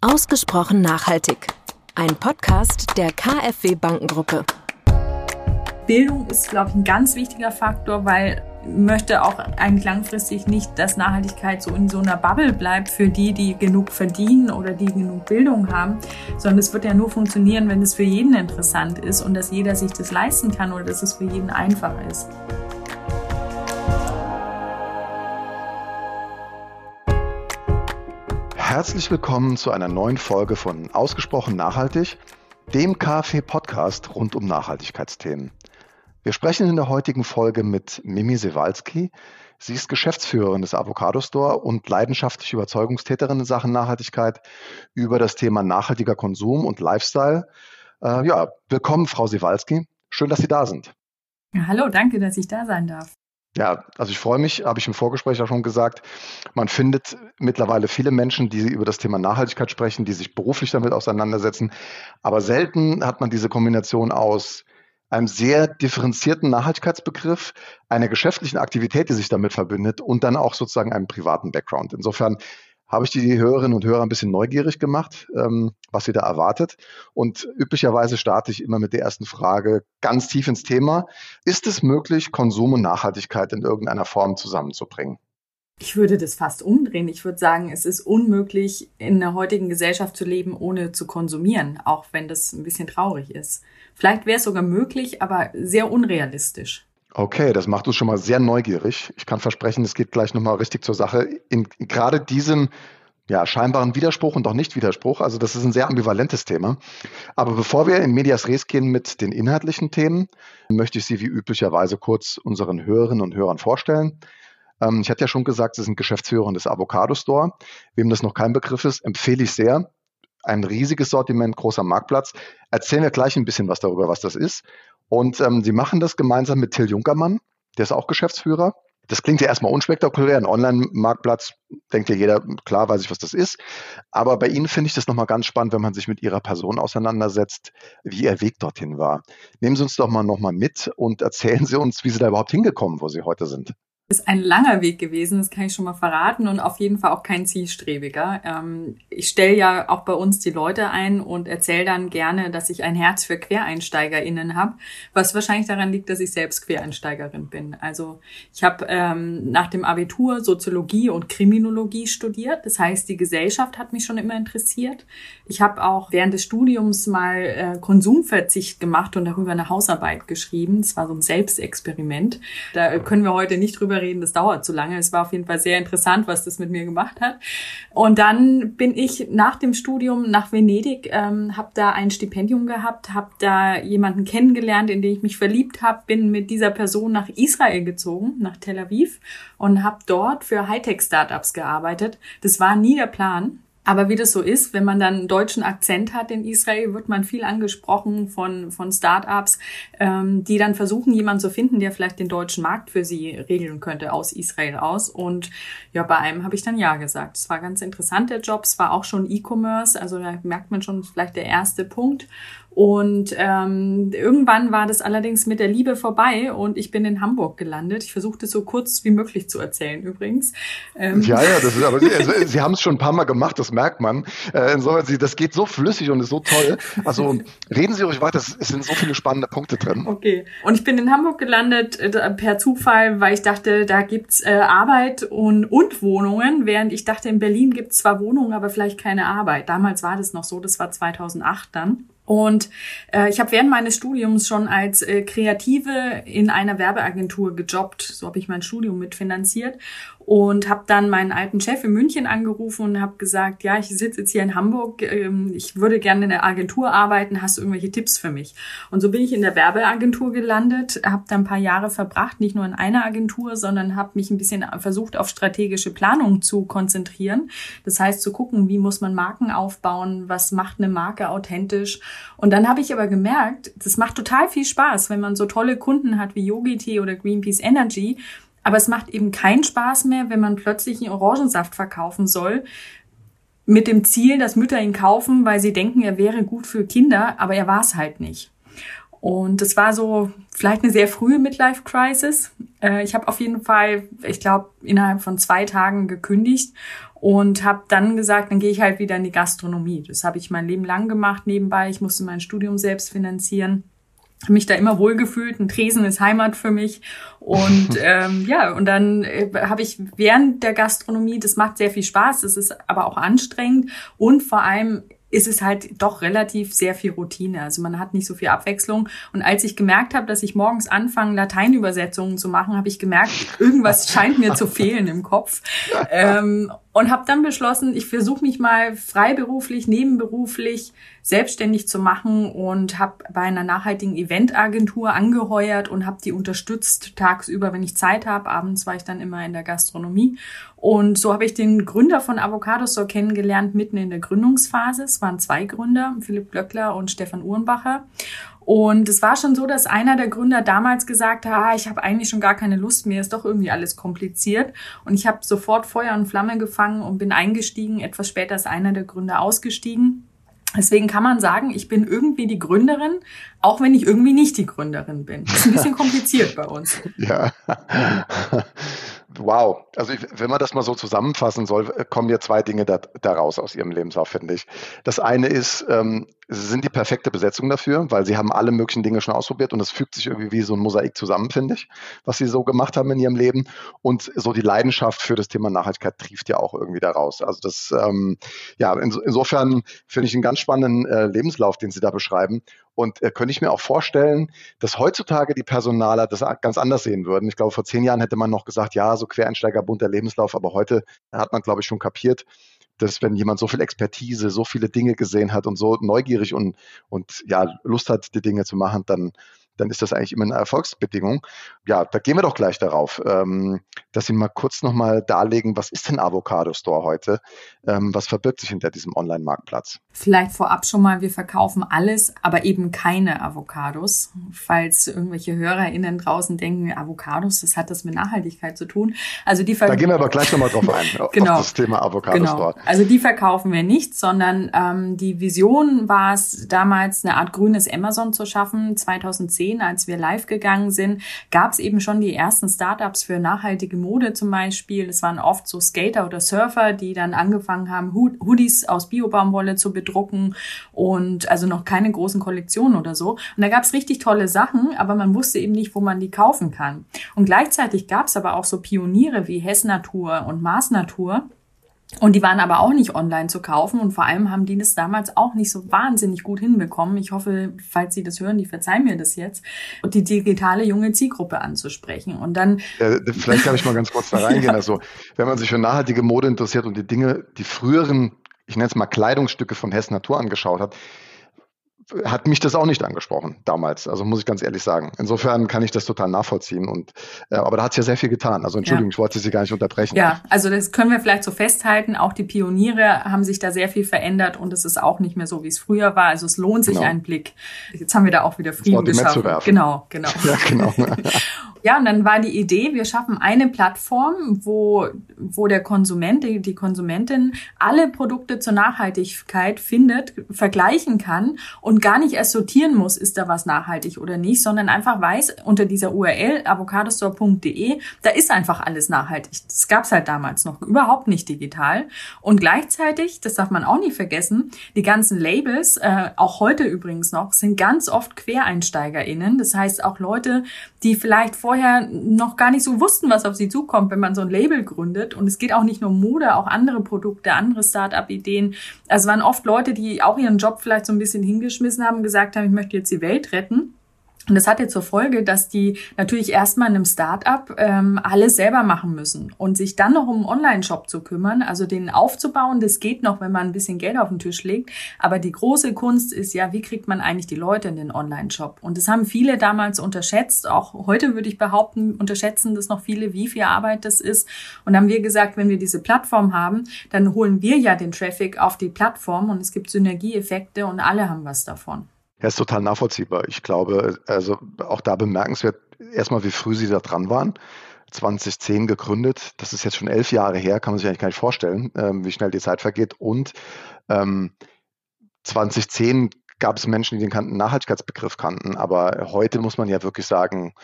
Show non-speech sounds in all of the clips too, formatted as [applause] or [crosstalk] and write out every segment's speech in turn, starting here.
Ausgesprochen nachhaltig. Ein Podcast der KfW Bankengruppe. Bildung ist, glaube ich, ein ganz wichtiger Faktor, weil möchte auch eigentlich langfristig nicht, dass Nachhaltigkeit so in so einer Bubble bleibt für die, die genug verdienen oder die genug Bildung haben, sondern es wird ja nur funktionieren, wenn es für jeden interessant ist und dass jeder sich das leisten kann oder dass es für jeden einfach ist. Herzlich willkommen zu einer neuen Folge von Ausgesprochen Nachhaltig, dem KfW-Podcast rund um Nachhaltigkeitsthemen. Wir sprechen in der heutigen Folge mit Mimi Sewalski. Sie ist Geschäftsführerin des Avocado Store und leidenschaftliche Überzeugungstäterin in Sachen Nachhaltigkeit über das Thema nachhaltiger Konsum und Lifestyle. Äh, ja, willkommen, Frau Sewalski. Schön, dass Sie da sind. Ja, hallo, danke, dass ich da sein darf. Ja, also ich freue mich, habe ich im Vorgespräch auch schon gesagt. Man findet mittlerweile viele Menschen, die über das Thema Nachhaltigkeit sprechen, die sich beruflich damit auseinandersetzen. Aber selten hat man diese Kombination aus einem sehr differenzierten Nachhaltigkeitsbegriff, einer geschäftlichen Aktivität, die sich damit verbindet und dann auch sozusagen einem privaten Background. Insofern habe ich die Hörerinnen und Hörer ein bisschen neugierig gemacht, ähm, was sie da erwartet. Und üblicherweise starte ich immer mit der ersten Frage ganz tief ins Thema. Ist es möglich, Konsum und Nachhaltigkeit in irgendeiner Form zusammenzubringen? Ich würde das fast umdrehen. Ich würde sagen, es ist unmöglich, in der heutigen Gesellschaft zu leben, ohne zu konsumieren, auch wenn das ein bisschen traurig ist. Vielleicht wäre es sogar möglich, aber sehr unrealistisch. Okay, das macht uns schon mal sehr neugierig. Ich kann versprechen, es geht gleich nochmal richtig zur Sache. In, gerade diesem ja, scheinbaren Widerspruch und auch Nicht-Widerspruch. Also das ist ein sehr ambivalentes Thema. Aber bevor wir in Medias Res gehen mit den inhaltlichen Themen, möchte ich Sie wie üblicherweise kurz unseren Hörerinnen und Hörern vorstellen. Ähm, ich hatte ja schon gesagt, Sie sind Geschäftsführerin des Avocado Store. Wem das noch kein Begriff ist, empfehle ich sehr. Ein riesiges Sortiment, großer Marktplatz. Erzählen wir gleich ein bisschen was darüber, was das ist. Und ähm, Sie machen das gemeinsam mit Till Junkermann, der ist auch Geschäftsführer. Das klingt ja erstmal unspektakulär. Ein Online-Marktplatz denkt ja jeder, klar weiß ich, was das ist. Aber bei Ihnen finde ich das nochmal ganz spannend, wenn man sich mit Ihrer Person auseinandersetzt, wie Ihr Weg dorthin war. Nehmen Sie uns doch mal nochmal mit und erzählen Sie uns, wie Sie da überhaupt hingekommen, wo Sie heute sind ist ein langer Weg gewesen, das kann ich schon mal verraten und auf jeden Fall auch kein zielstrebiger. Ähm, ich stelle ja auch bei uns die Leute ein und erzähle dann gerne, dass ich ein Herz für QuereinsteigerInnen habe, was wahrscheinlich daran liegt, dass ich selbst Quereinsteigerin bin. Also ich habe ähm, nach dem Abitur Soziologie und Kriminologie studiert. Das heißt, die Gesellschaft hat mich schon immer interessiert. Ich habe auch während des Studiums mal äh, Konsumverzicht gemacht und darüber eine Hausarbeit geschrieben. Das war so ein Selbstexperiment. Da können wir heute nicht drüber reden, das dauert zu lange. Es war auf jeden Fall sehr interessant, was das mit mir gemacht hat. Und dann bin ich nach dem Studium nach Venedig, ähm, habe da ein Stipendium gehabt, habe da jemanden kennengelernt, in den ich mich verliebt habe, bin mit dieser Person nach Israel gezogen, nach Tel Aviv und habe dort für Hightech-Startups gearbeitet. Das war nie der Plan. Aber wie das so ist, wenn man dann einen deutschen Akzent hat in Israel, wird man viel angesprochen von, von Startups, ähm, die dann versuchen, jemanden zu finden, der vielleicht den deutschen Markt für sie regeln könnte aus Israel aus. Und ja, bei einem habe ich dann Ja gesagt. Es war ganz interessant, der Job. Es war auch schon E-Commerce, also da merkt man schon vielleicht der erste Punkt. Und ähm, irgendwann war das allerdings mit der Liebe vorbei und ich bin in Hamburg gelandet. Ich versuchte es so kurz wie möglich zu erzählen übrigens. Ähm. Ja, ja, das ist aber Sie, also, Sie haben es schon ein paar Mal gemacht, das merkt man. Äh, insofern, Sie, das geht so flüssig und ist so toll. Also reden Sie ruhig weiter, es sind so viele spannende Punkte drin. Okay. Und ich bin in Hamburg gelandet äh, per Zufall, weil ich dachte, da gibt's äh, Arbeit und, und Wohnungen, während ich dachte, in Berlin gibt's zwar Wohnungen, aber vielleicht keine Arbeit. Damals war das noch so, das war 2008 dann. Und äh, ich habe während meines Studiums schon als äh, Kreative in einer Werbeagentur gejobbt. So habe ich mein Studium mitfinanziert und habe dann meinen alten Chef in München angerufen und habe gesagt, ja, ich sitze jetzt hier in Hamburg, ähm, ich würde gerne in der Agentur arbeiten, hast du irgendwelche Tipps für mich? Und so bin ich in der Werbeagentur gelandet, habe da ein paar Jahre verbracht, nicht nur in einer Agentur, sondern habe mich ein bisschen versucht, auf strategische Planung zu konzentrieren. Das heißt, zu gucken, wie muss man Marken aufbauen, was macht eine Marke authentisch. Und dann habe ich aber gemerkt, das macht total viel Spaß, wenn man so tolle Kunden hat wie Yogi Tea oder Greenpeace Energy, aber es macht eben keinen Spaß mehr, wenn man plötzlich einen Orangensaft verkaufen soll, mit dem Ziel, dass Mütter ihn kaufen, weil sie denken, er wäre gut für Kinder, aber er war es halt nicht. Und das war so vielleicht eine sehr frühe Midlife-Crisis. Äh, ich habe auf jeden Fall, ich glaube, innerhalb von zwei Tagen gekündigt und habe dann gesagt, dann gehe ich halt wieder in die Gastronomie. Das habe ich mein Leben lang gemacht nebenbei. Ich musste mein Studium selbst finanzieren mich da immer wohlgefühlt. Ein Tresen ist Heimat für mich. Und [laughs] ähm, ja, und dann äh, habe ich während der Gastronomie, das macht sehr viel Spaß, das ist aber auch anstrengend und vor allem ist es halt doch relativ sehr viel Routine. Also man hat nicht so viel Abwechslung. Und als ich gemerkt habe, dass ich morgens anfange, Lateinübersetzungen zu machen, habe ich gemerkt, irgendwas [laughs] scheint mir zu fehlen im Kopf. Ähm, und habe dann beschlossen, ich versuche mich mal freiberuflich, nebenberuflich selbstständig zu machen und habe bei einer nachhaltigen Eventagentur angeheuert und habe die unterstützt tagsüber, wenn ich Zeit habe. Abends war ich dann immer in der Gastronomie. Und so habe ich den Gründer von Avocado Store kennengelernt, mitten in der Gründungsphase. Es waren zwei Gründer, Philipp Glöckler und Stefan Uhrenbacher. Und es war schon so, dass einer der Gründer damals gesagt hat, ah, ich habe eigentlich schon gar keine Lust mehr, ist doch irgendwie alles kompliziert. Und ich habe sofort Feuer und Flamme gefangen und bin eingestiegen. Etwas später ist einer der Gründer ausgestiegen. Deswegen kann man sagen, ich bin irgendwie die Gründerin, auch wenn ich irgendwie nicht die Gründerin bin. Das ist ein bisschen [laughs] kompliziert bei uns. Ja. Wow. Also ich, wenn man das mal so zusammenfassen soll, äh, kommen ja zwei Dinge da, daraus aus Ihrem Lebenslauf, finde ich. Das eine ist, ähm, Sie sind die perfekte Besetzung dafür, weil Sie haben alle möglichen Dinge schon ausprobiert und es fügt sich irgendwie wie so ein Mosaik zusammen, finde ich, was Sie so gemacht haben in Ihrem Leben. Und so die Leidenschaft für das Thema Nachhaltigkeit trieft ja auch irgendwie daraus. Also das, ähm, ja, in, insofern finde ich einen ganz spannenden äh, Lebenslauf, den Sie da beschreiben. Und äh, könnte ich mir auch vorstellen, dass heutzutage die Personaler das ganz anders sehen würden. Ich glaube, vor zehn Jahren hätte man noch gesagt, ja, so Quereinsteiger, bunter Lebenslauf, aber heute hat man, glaube ich, schon kapiert, dass wenn jemand so viel Expertise, so viele Dinge gesehen hat und so neugierig und, und ja, Lust hat, die Dinge zu machen, dann dann ist das eigentlich immer eine Erfolgsbedingung. Ja, da gehen wir doch gleich darauf, ähm, dass Sie mal kurz nochmal darlegen, was ist denn Avocado Store heute? Ähm, was verbirgt sich hinter diesem Online-Marktplatz? Vielleicht vorab schon mal, wir verkaufen alles, aber eben keine Avocados. Falls irgendwelche HörerInnen draußen denken, Avocados, das hat das mit Nachhaltigkeit zu tun. Also die da gehen wir aber gleich nochmal drauf ein, genau. [laughs] auf das Thema Avocado genau. Store. Also die verkaufen wir nicht, sondern ähm, die Vision war es damals, eine Art grünes Amazon zu schaffen. 2010 2010, als wir live gegangen sind, gab es eben schon die ersten Startups für nachhaltige Mode zum Beispiel. Es waren oft so Skater oder Surfer, die dann angefangen haben, Hoodies aus Biobaumwolle zu bedrucken und also noch keine großen Kollektionen oder so. Und da gab es richtig tolle Sachen, aber man wusste eben nicht, wo man die kaufen kann. Und gleichzeitig gab es aber auch so Pioniere wie Hess Natur und Mars Natur, und die waren aber auch nicht online zu kaufen und vor allem haben die das damals auch nicht so wahnsinnig gut hinbekommen. Ich hoffe, falls Sie das hören, die verzeihen mir das jetzt, und die digitale junge Zielgruppe anzusprechen. Und dann. Ja, vielleicht kann ich mal ganz kurz da [laughs] reingehen. ja. Also, wenn man sich für nachhaltige Mode interessiert und die Dinge, die früheren, ich nenne es mal Kleidungsstücke von Hess Natur angeschaut hat, hat mich das auch nicht angesprochen damals. Also muss ich ganz ehrlich sagen. Insofern kann ich das total nachvollziehen. Und äh, aber da hat es ja sehr viel getan. Also Entschuldigung, ja. ich wollte Sie gar nicht unterbrechen. Ja, also das können wir vielleicht so festhalten. Auch die Pioniere haben sich da sehr viel verändert und es ist auch nicht mehr so, wie es früher war. Also es lohnt sich genau. ein Blick. Jetzt haben wir da auch wieder Frieden geschaffen. Genau, genau. [laughs] Ja, genau. [laughs] Ja, und dann war die Idee, wir schaffen eine Plattform, wo, wo der Konsument, die, die Konsumentin alle Produkte zur Nachhaltigkeit findet, vergleichen kann und gar nicht erst sortieren muss, ist da was nachhaltig oder nicht, sondern einfach weiß, unter dieser URL avocadostore.de, da ist einfach alles nachhaltig. Das gab's halt damals noch überhaupt nicht digital. Und gleichzeitig, das darf man auch nicht vergessen, die ganzen Labels, äh, auch heute übrigens noch, sind ganz oft QuereinsteigerInnen. Das heißt auch Leute, die vielleicht vorher noch gar nicht so wussten, was auf sie zukommt, wenn man so ein Label gründet. Und es geht auch nicht nur um Mode, auch andere Produkte, andere Start-up-Ideen. Also waren oft Leute, die auch ihren Job vielleicht so ein bisschen hingeschmissen geschmissen haben, gesagt haben, ich möchte jetzt die Welt retten. Und das hat jetzt zur Folge, dass die natürlich erstmal in einem Startup ähm, alles selber machen müssen und sich dann noch um einen Online-Shop zu kümmern, also den aufzubauen, das geht noch, wenn man ein bisschen Geld auf den Tisch legt. Aber die große Kunst ist ja, wie kriegt man eigentlich die Leute in den Online-Shop? Und das haben viele damals unterschätzt. Auch heute würde ich behaupten, unterschätzen das noch viele, wie viel Arbeit das ist. Und haben wir gesagt, wenn wir diese Plattform haben, dann holen wir ja den Traffic auf die Plattform und es gibt Synergieeffekte und alle haben was davon. Ja, ist total nachvollziehbar. Ich glaube, also auch da bemerkenswert, erstmal, wie früh Sie da dran waren. 2010 gegründet. Das ist jetzt schon elf Jahre her, kann man sich eigentlich gar nicht vorstellen, ähm, wie schnell die Zeit vergeht. Und ähm, 2010 gab es Menschen, die den Nachhaltigkeitsbegriff kannten. Aber heute muss man ja wirklich sagen,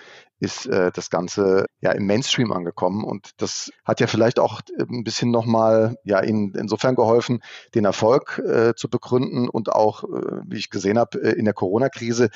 ist äh, das Ganze ja im Mainstream angekommen. Und das hat ja vielleicht auch ein bisschen nochmal ja in, insofern geholfen, den Erfolg äh, zu begründen und auch, äh, wie ich gesehen habe, äh, in der Corona-Krise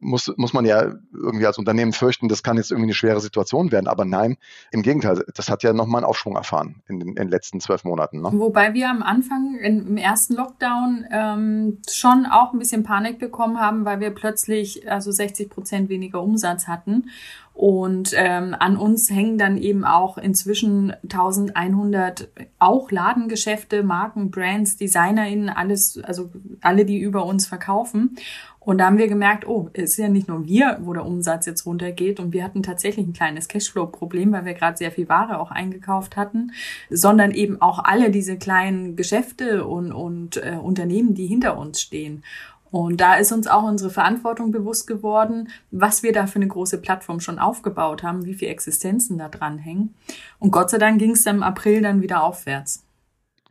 muss, muss man ja irgendwie als Unternehmen fürchten, das kann jetzt irgendwie eine schwere Situation werden. Aber nein, im Gegenteil, das hat ja nochmal einen Aufschwung erfahren in den, in den letzten zwölf Monaten. Ne? Wobei wir am Anfang in, im ersten Lockdown ähm, schon auch ein bisschen Panik bekommen haben, weil wir plötzlich also 60 Prozent weniger Umsatz hatten. Und ähm, an uns hängen dann eben auch inzwischen 1100 auch Ladengeschäfte, Marken, Brands, DesignerInnen, alles, also alle, die über uns verkaufen. Und da haben wir gemerkt, oh, es ist ja nicht nur wir, wo der Umsatz jetzt runtergeht. Und wir hatten tatsächlich ein kleines Cashflow-Problem, weil wir gerade sehr viel Ware auch eingekauft hatten, sondern eben auch alle diese kleinen Geschäfte und, und äh, Unternehmen, die hinter uns stehen. Und da ist uns auch unsere Verantwortung bewusst geworden, was wir da für eine große Plattform schon aufgebaut haben, wie viele Existenzen da dran hängen. Und Gott sei Dank ging es im April dann wieder aufwärts.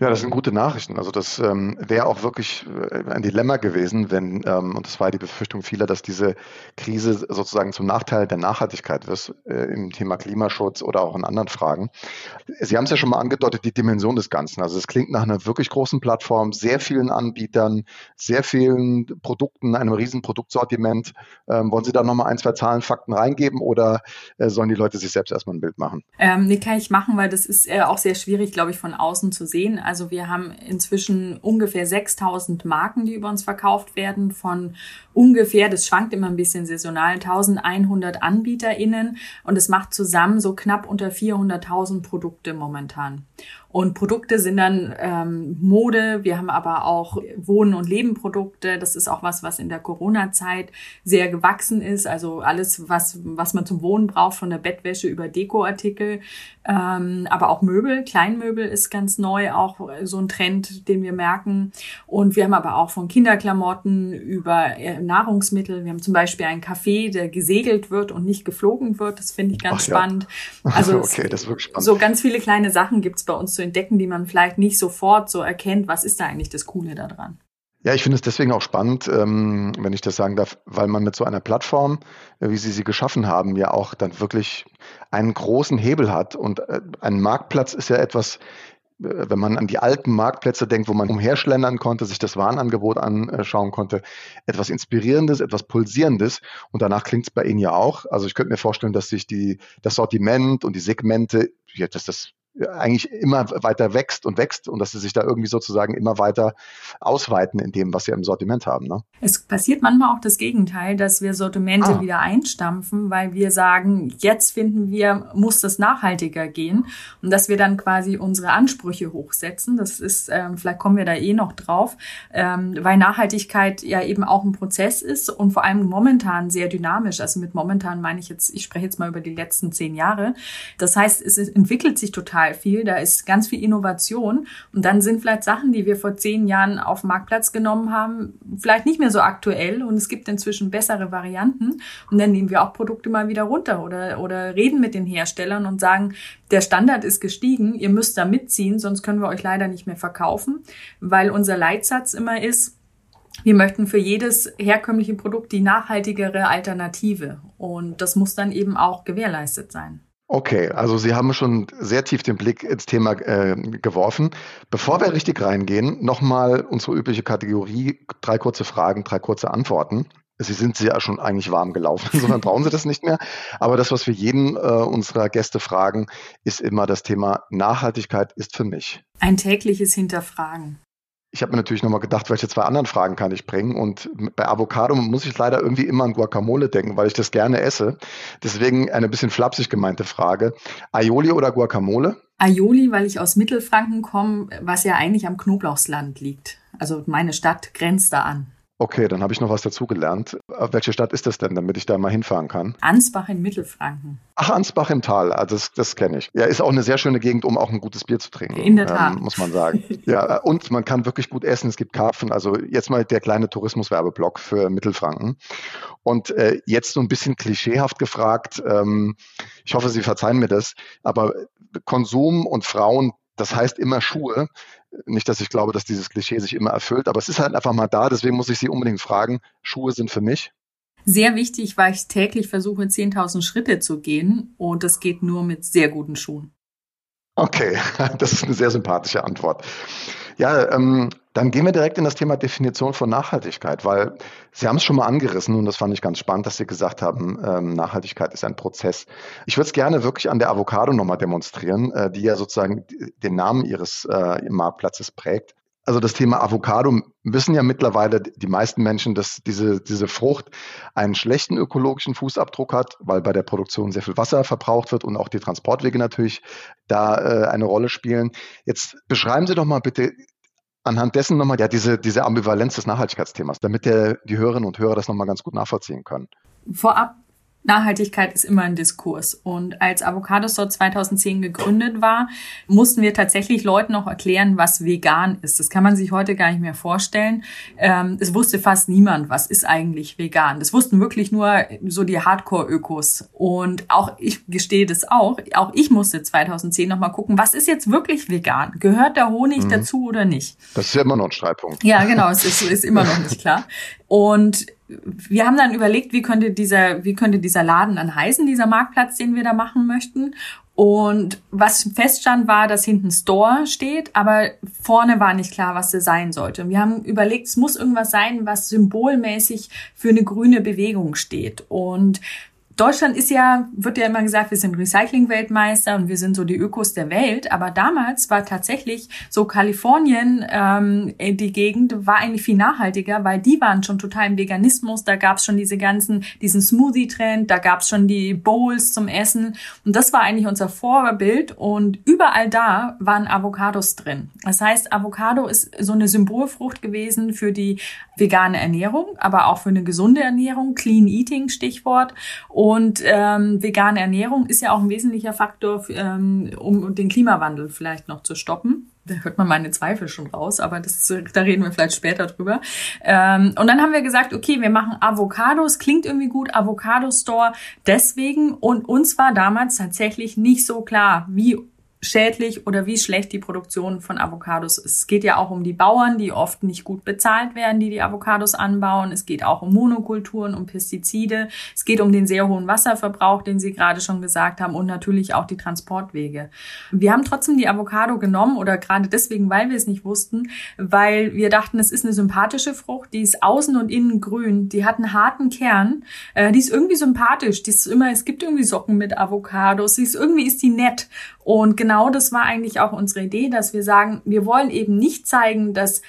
Ja, das sind gute Nachrichten. Also das ähm, wäre auch wirklich äh, ein Dilemma gewesen, wenn, ähm, und das war die Befürchtung vieler, dass diese Krise sozusagen zum Nachteil der Nachhaltigkeit wird äh, im Thema Klimaschutz oder auch in anderen Fragen. Sie haben es ja schon mal angedeutet, die Dimension des Ganzen. Also es klingt nach einer wirklich großen Plattform, sehr vielen Anbietern, sehr vielen Produkten, einem riesen Produktsortiment. Ähm, wollen Sie da nochmal ein, zwei Zahlen, Fakten reingeben oder äh, sollen die Leute sich selbst erstmal ein Bild machen? Ähm, nee, kann ich machen, weil das ist äh, auch sehr schwierig, glaube ich, von außen zu sehen. Also wir haben inzwischen ungefähr 6000 Marken, die über uns verkauft werden, von ungefähr, das schwankt immer ein bisschen saisonal, 1100 AnbieterInnen und es macht zusammen so knapp unter 400.000 Produkte momentan. Und Produkte sind dann ähm, Mode, wir haben aber auch Wohnen- und Lebenprodukte. Das ist auch was, was in der Corona-Zeit sehr gewachsen ist. Also alles, was, was man zum Wohnen braucht, von der Bettwäsche über Dekoartikel. Ähm, aber auch Möbel, Kleinmöbel ist ganz neu, auch so ein Trend, den wir merken. Und wir haben aber auch von Kinderklamotten über äh, Nahrungsmittel. Wir haben zum Beispiel einen Kaffee, der gesegelt wird und nicht geflogen wird. Das finde ich ganz Ach, spannend. Ja. Also [laughs] okay, das ist wirklich spannend. So ganz viele kleine Sachen gibt's bei uns zu entdecken, die man vielleicht nicht sofort so erkennt. Was ist da eigentlich das Coole daran? Ja, ich finde es deswegen auch spannend, ähm, wenn ich das sagen darf, weil man mit so einer Plattform, äh, wie Sie sie geschaffen haben, ja auch dann wirklich einen großen Hebel hat. Und äh, ein Marktplatz ist ja etwas, äh, wenn man an die alten Marktplätze denkt, wo man umherschlendern konnte, sich das Warenangebot anschauen konnte, etwas Inspirierendes, etwas Pulsierendes. Und danach klingt es bei Ihnen ja auch. Also ich könnte mir vorstellen, dass sich die, das Sortiment und die Segmente, ja, dass das eigentlich immer weiter wächst und wächst und dass sie sich da irgendwie sozusagen immer weiter ausweiten in dem, was sie im Sortiment haben. Ne? Es passiert manchmal auch das Gegenteil, dass wir Sortimente ah. wieder einstampfen, weil wir sagen, jetzt finden wir, muss das nachhaltiger gehen und dass wir dann quasi unsere Ansprüche hochsetzen. Das ist, ähm, vielleicht kommen wir da eh noch drauf, ähm, weil Nachhaltigkeit ja eben auch ein Prozess ist und vor allem momentan sehr dynamisch. Also mit momentan meine ich jetzt, ich spreche jetzt mal über die letzten zehn Jahre. Das heißt, es entwickelt sich total total viel. Da ist ganz viel Innovation. Und dann sind vielleicht Sachen, die wir vor zehn Jahren auf Marktplatz genommen haben, vielleicht nicht mehr so aktuell. Und es gibt inzwischen bessere Varianten. Und dann nehmen wir auch Produkte mal wieder runter oder, oder reden mit den Herstellern und sagen, der Standard ist gestiegen, ihr müsst da mitziehen, sonst können wir euch leider nicht mehr verkaufen, weil unser Leitsatz immer ist, wir möchten für jedes herkömmliche Produkt die nachhaltigere Alternative. Und das muss dann eben auch gewährleistet sein. Okay, also Sie haben schon sehr tief den Blick ins Thema äh, geworfen. Bevor wir richtig reingehen, nochmal unsere übliche Kategorie, drei kurze Fragen, drei kurze Antworten. Sie sind ja schon eigentlich warm gelaufen, [laughs] sondern brauchen Sie das nicht mehr. Aber das, was wir jeden äh, unserer Gäste fragen, ist immer das Thema Nachhaltigkeit ist für mich. Ein tägliches Hinterfragen ich habe mir natürlich nochmal gedacht, welche zwei anderen Fragen kann ich bringen. Und bei Avocado muss ich leider irgendwie immer an Guacamole denken, weil ich das gerne esse. Deswegen eine bisschen flapsig gemeinte Frage. Aioli oder Guacamole? Aioli, weil ich aus Mittelfranken komme, was ja eigentlich am Knoblauchsland liegt. Also meine Stadt grenzt da an. Okay, dann habe ich noch was dazugelernt. Welche Stadt ist das denn, damit ich da mal hinfahren kann? Ansbach in Mittelfranken. Ach, Ansbach im Tal, also das, das kenne ich. Ja, ist auch eine sehr schöne Gegend, um auch ein gutes Bier zu trinken. In der Tat. Ähm, muss man sagen. [laughs] ja, und man kann wirklich gut essen. Es gibt Karpfen. Also jetzt mal der kleine Tourismuswerbeblock für Mittelfranken. Und äh, jetzt so ein bisschen klischeehaft gefragt, ähm, ich hoffe, Sie verzeihen mir das, aber Konsum und Frauen das heißt immer Schuhe. Nicht, dass ich glaube, dass dieses Klischee sich immer erfüllt, aber es ist halt einfach mal da. Deswegen muss ich Sie unbedingt fragen, Schuhe sind für mich? Sehr wichtig, weil ich täglich versuche, 10.000 Schritte zu gehen und das geht nur mit sehr guten Schuhen. Okay, [laughs] das ist eine sehr sympathische Antwort. Ja, ähm, dann gehen wir direkt in das Thema Definition von Nachhaltigkeit, weil Sie haben es schon mal angerissen und das fand ich ganz spannend, dass Sie gesagt haben, ähm, Nachhaltigkeit ist ein Prozess. Ich würde es gerne wirklich an der Avocado nochmal demonstrieren, äh, die ja sozusagen den Namen Ihres äh, Marktplatzes prägt. Also das Thema Avocado wissen ja mittlerweile die meisten Menschen, dass diese, diese Frucht einen schlechten ökologischen Fußabdruck hat, weil bei der Produktion sehr viel Wasser verbraucht wird und auch die Transportwege natürlich da äh, eine Rolle spielen. Jetzt beschreiben Sie doch mal bitte anhand dessen nochmal ja diese, diese Ambivalenz des Nachhaltigkeitsthemas, damit der, die Hörerinnen und Hörer das nochmal ganz gut nachvollziehen können. Vorab Nachhaltigkeit ist immer ein Diskurs. Und als Avocadostore 2010 gegründet war, mussten wir tatsächlich Leuten auch erklären, was vegan ist. Das kann man sich heute gar nicht mehr vorstellen. Ähm, es wusste fast niemand, was ist eigentlich vegan. Das wussten wirklich nur so die Hardcore-Ökos. Und auch ich gestehe das auch. Auch ich musste 2010 nochmal gucken, was ist jetzt wirklich vegan? Gehört der Honig mhm. dazu oder nicht? Das ist ja immer noch ein Streitpunkt. Ja, genau. Es ist, ist immer noch nicht klar. [laughs] Und wir haben dann überlegt, wie könnte dieser, wie könnte dieser Laden dann heißen, dieser Marktplatz, den wir da machen möchten. Und was feststand, war, dass hinten Store steht, aber vorne war nicht klar, was das sein sollte. Und wir haben überlegt, es muss irgendwas sein, was symbolmäßig für eine grüne Bewegung steht. Und Deutschland ist ja, wird ja immer gesagt, wir sind Recycling-Weltmeister und wir sind so die Ökos der Welt. Aber damals war tatsächlich so Kalifornien, ähm, die Gegend war eigentlich viel nachhaltiger, weil die waren schon total im Veganismus. Da gab's schon diese ganzen, diesen Smoothie-Trend, da gab's schon die Bowls zum Essen. Und das war eigentlich unser Vorbild. Und überall da waren Avocados drin. Das heißt, Avocado ist so eine Symbolfrucht gewesen für die vegane Ernährung, aber auch für eine gesunde Ernährung, Clean Eating Stichwort. Ähm, vegane Ernährung ist ja auch ein wesentlicher Faktor, ähm, um den Klimawandel vielleicht noch zu stoppen. Da hört man meine Zweifel schon raus, aber das, da reden wir vielleicht später drüber. Ähm, und dann haben wir gesagt, okay, wir machen Avocados, klingt irgendwie gut, Avocado Store deswegen. Und uns war damals tatsächlich nicht so klar, wie schädlich oder wie schlecht die Produktion von Avocados ist. Es geht ja auch um die Bauern, die oft nicht gut bezahlt werden, die die Avocados anbauen. Es geht auch um Monokulturen, um Pestizide. Es geht um den sehr hohen Wasserverbrauch, den Sie gerade schon gesagt haben und natürlich auch die Transportwege. Wir haben trotzdem die Avocado genommen oder gerade deswegen, weil wir es nicht wussten, weil wir dachten, es ist eine sympathische Frucht, die ist außen und innen grün, die hat einen harten Kern, äh, die ist irgendwie sympathisch, die ist immer, es gibt irgendwie Socken mit Avocados, sie ist irgendwie ist die nett und genau das war eigentlich auch unsere Idee, dass wir sagen, wir wollen eben nicht zeigen, dass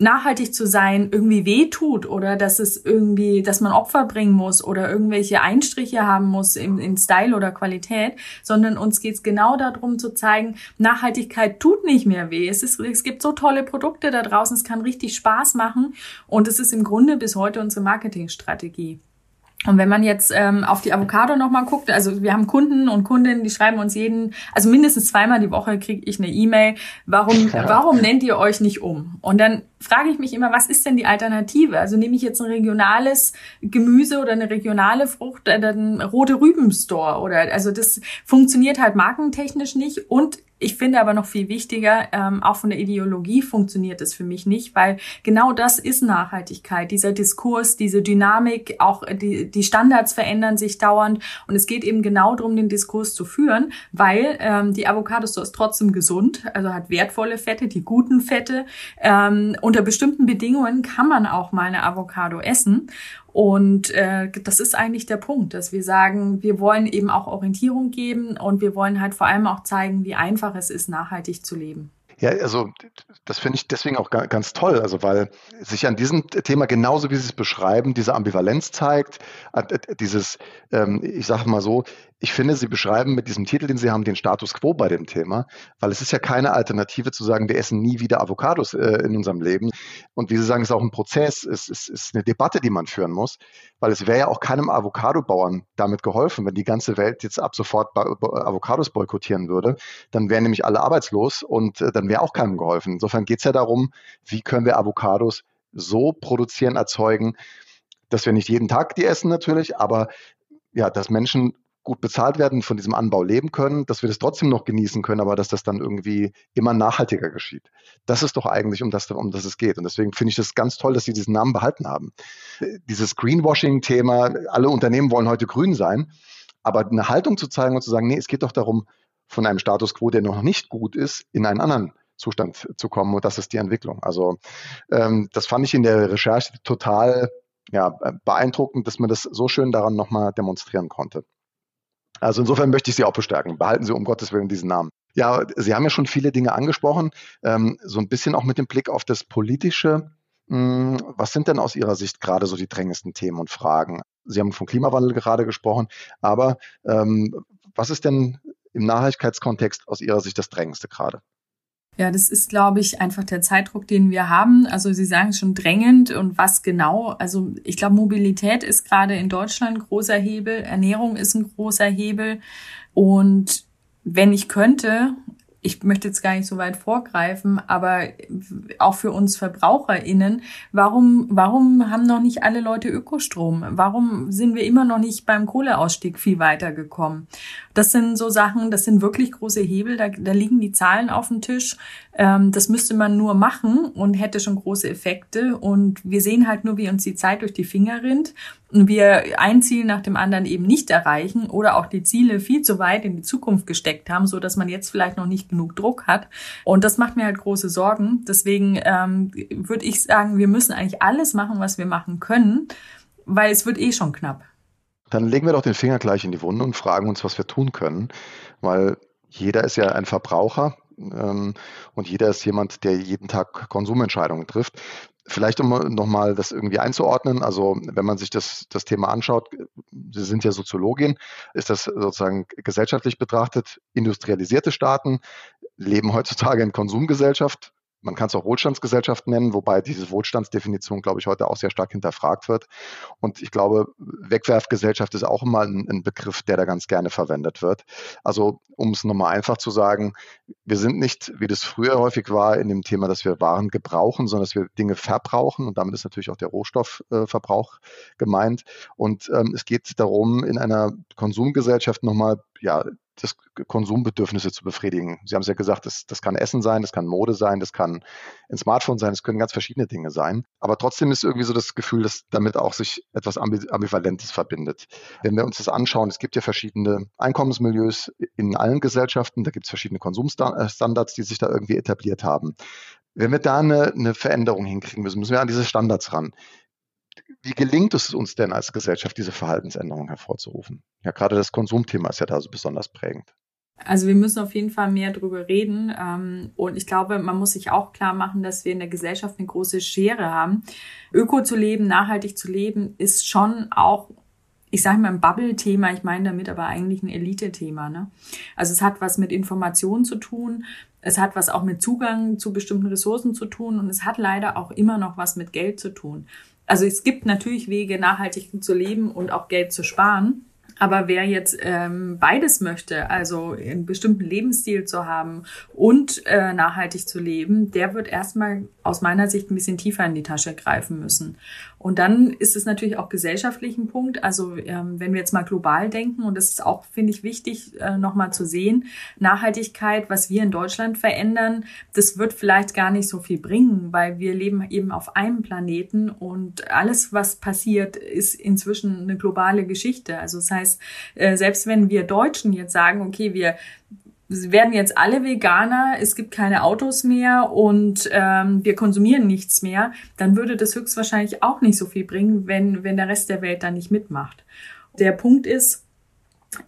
nachhaltig zu sein irgendwie weh tut oder dass es irgendwie, dass man Opfer bringen muss oder irgendwelche Einstriche haben muss in, in Style oder Qualität, sondern uns geht's genau darum zu zeigen, Nachhaltigkeit tut nicht mehr weh. Es, ist, es gibt so tolle Produkte da draußen, es kann richtig Spaß machen und es ist im Grunde bis heute unsere Marketingstrategie. Und wenn man jetzt ähm, auf die Avocado nochmal guckt, also wir haben Kunden und Kundinnen, die schreiben uns jeden, also mindestens zweimal die Woche kriege ich eine E-Mail, warum, [laughs] warum nennt ihr euch nicht um? Und dann frage ich mich immer, was ist denn die Alternative? Also nehme ich jetzt ein regionales Gemüse oder eine regionale Frucht, äh, dann rote Rübenstore oder also das funktioniert halt markentechnisch nicht und ich finde aber noch viel wichtiger, ähm, auch von der Ideologie funktioniert es für mich nicht, weil genau das ist Nachhaltigkeit, dieser Diskurs, diese Dynamik, auch die, die Standards verändern sich dauernd und es geht eben genau darum, den Diskurs zu führen, weil ähm, die Avocados ist trotzdem gesund, also hat wertvolle Fette, die guten Fette. Ähm, unter bestimmten Bedingungen kann man auch mal eine Avocado essen. Und äh, das ist eigentlich der Punkt, dass wir sagen, wir wollen eben auch Orientierung geben und wir wollen halt vor allem auch zeigen, wie einfach es ist, nachhaltig zu leben. Ja, also das finde ich deswegen auch ganz toll, also weil sich an diesem Thema genauso wie Sie es beschreiben, diese Ambivalenz zeigt, äh, dieses, ähm, ich sage mal so, ich finde, Sie beschreiben mit diesem Titel, den Sie haben, den Status quo bei dem Thema, weil es ist ja keine Alternative zu sagen, wir essen nie wieder Avocados äh, in unserem Leben. Und wie Sie sagen, es ist auch ein Prozess, es ist, ist eine Debatte, die man führen muss, weil es wäre ja auch keinem Avocado-Bauern damit geholfen, wenn die ganze Welt jetzt ab sofort Avocados boykottieren würde. Dann wären nämlich alle arbeitslos und äh, dann wäre auch keinem geholfen. Insofern geht es ja darum, wie können wir Avocados so produzieren, erzeugen, dass wir nicht jeden Tag die essen natürlich, aber ja, dass Menschen gut bezahlt werden, von diesem Anbau leben können, dass wir das trotzdem noch genießen können, aber dass das dann irgendwie immer nachhaltiger geschieht. Das ist doch eigentlich, um das, um das es geht. Und deswegen finde ich das ganz toll, dass Sie diesen Namen behalten haben. Dieses Greenwashing-Thema, alle Unternehmen wollen heute grün sein, aber eine Haltung zu zeigen und zu sagen, nee, es geht doch darum, von einem Status quo, der noch nicht gut ist, in einen anderen Zustand zu kommen. Und das ist die Entwicklung. Also ähm, das fand ich in der Recherche total ja, beeindruckend, dass man das so schön daran nochmal demonstrieren konnte. Also insofern möchte ich Sie auch bestärken. Behalten Sie um Gottes Willen diesen Namen. Ja, Sie haben ja schon viele Dinge angesprochen, ähm, so ein bisschen auch mit dem Blick auf das Politische. Hm, was sind denn aus Ihrer Sicht gerade so die drängendsten Themen und Fragen? Sie haben vom Klimawandel gerade gesprochen, aber ähm, was ist denn im Nachhaltigkeitskontext aus Ihrer Sicht das drängendste gerade? Ja, das ist, glaube ich, einfach der Zeitdruck, den wir haben. Also Sie sagen schon drängend und was genau. Also ich glaube, Mobilität ist gerade in Deutschland ein großer Hebel, Ernährung ist ein großer Hebel. Und wenn ich könnte, ich möchte jetzt gar nicht so weit vorgreifen, aber auch für uns VerbraucherInnen, warum, warum haben noch nicht alle Leute Ökostrom? Warum sind wir immer noch nicht beim Kohleausstieg viel weiter gekommen? Das sind so Sachen, das sind wirklich große Hebel, da, da liegen die Zahlen auf dem Tisch. Ähm, das müsste man nur machen und hätte schon große Effekte. Und wir sehen halt nur, wie uns die Zeit durch die Finger rinnt wir ein Ziel nach dem anderen eben nicht erreichen oder auch die Ziele viel zu weit in die Zukunft gesteckt haben, so dass man jetzt vielleicht noch nicht genug Druck hat. Und das macht mir halt große Sorgen. Deswegen ähm, würde ich sagen, wir müssen eigentlich alles machen, was wir machen können, weil es wird eh schon knapp. Dann legen wir doch den Finger gleich in die Wunde und fragen uns, was wir tun können, weil jeder ist ja ein Verbraucher ähm, und jeder ist jemand, der jeden Tag Konsumentscheidungen trifft. Vielleicht um nochmal das irgendwie einzuordnen, also wenn man sich das, das Thema anschaut, Sie sind ja Soziologin, ist das sozusagen gesellschaftlich betrachtet, industrialisierte Staaten leben heutzutage in Konsumgesellschaft, man kann es auch Wohlstandsgesellschaft nennen, wobei diese Wohlstandsdefinition, glaube ich, heute auch sehr stark hinterfragt wird. Und ich glaube, Wegwerfgesellschaft ist auch immer ein, ein Begriff, der da ganz gerne verwendet wird. Also, um es nochmal einfach zu sagen, wir sind nicht, wie das früher häufig war, in dem Thema, dass wir Waren gebrauchen, sondern dass wir Dinge verbrauchen. Und damit ist natürlich auch der Rohstoffverbrauch äh, gemeint. Und ähm, es geht darum, in einer Konsumgesellschaft nochmal ja, das Konsumbedürfnisse zu befriedigen. Sie haben es ja gesagt, das, das kann Essen sein, das kann Mode sein, das kann ein Smartphone sein, das können ganz verschiedene Dinge sein. Aber trotzdem ist irgendwie so das Gefühl, dass damit auch sich etwas Ambivalentes verbindet. Wenn wir uns das anschauen, es gibt ja verschiedene Einkommensmilieus in allen Gesellschaften, da gibt es verschiedene Konsumstandards, die sich da irgendwie etabliert haben. Wenn wir da eine, eine Veränderung hinkriegen müssen, müssen wir an diese Standards ran wie gelingt es uns denn als Gesellschaft, diese Verhaltensänderung hervorzurufen? Ja, gerade das Konsumthema ist ja da so besonders prägend. Also wir müssen auf jeden Fall mehr drüber reden. Ähm, und ich glaube, man muss sich auch klar machen, dass wir in der Gesellschaft eine große Schere haben. Öko zu leben, nachhaltig zu leben, ist schon auch ich sage mal ein Bubble-Thema, ich meine damit aber eigentlich ein Elite-Thema. Ne? Also es hat was mit Informationen zu tun, es hat was auch mit Zugang zu bestimmten Ressourcen zu tun und es hat leider auch immer noch was mit Geld zu tun. Also es gibt natürlich Wege, nachhaltig zu leben und auch Geld zu sparen. Aber wer jetzt ähm, beides möchte, also einen bestimmten Lebensstil zu haben und äh, nachhaltig zu leben, der wird erstmal aus meiner Sicht ein bisschen tiefer in die Tasche greifen müssen. Und dann ist es natürlich auch gesellschaftlich ein Punkt. Also ähm, wenn wir jetzt mal global denken, und das ist auch, finde ich, wichtig, äh, nochmal zu sehen, Nachhaltigkeit, was wir in Deutschland verändern, das wird vielleicht gar nicht so viel bringen, weil wir leben eben auf einem Planeten und alles, was passiert, ist inzwischen eine globale Geschichte. Also das heißt, äh, selbst wenn wir Deutschen jetzt sagen, okay, wir werden jetzt alle Veganer, es gibt keine Autos mehr und ähm, wir konsumieren nichts mehr, dann würde das höchstwahrscheinlich auch nicht so viel bringen, wenn, wenn der Rest der Welt da nicht mitmacht. Der Punkt ist,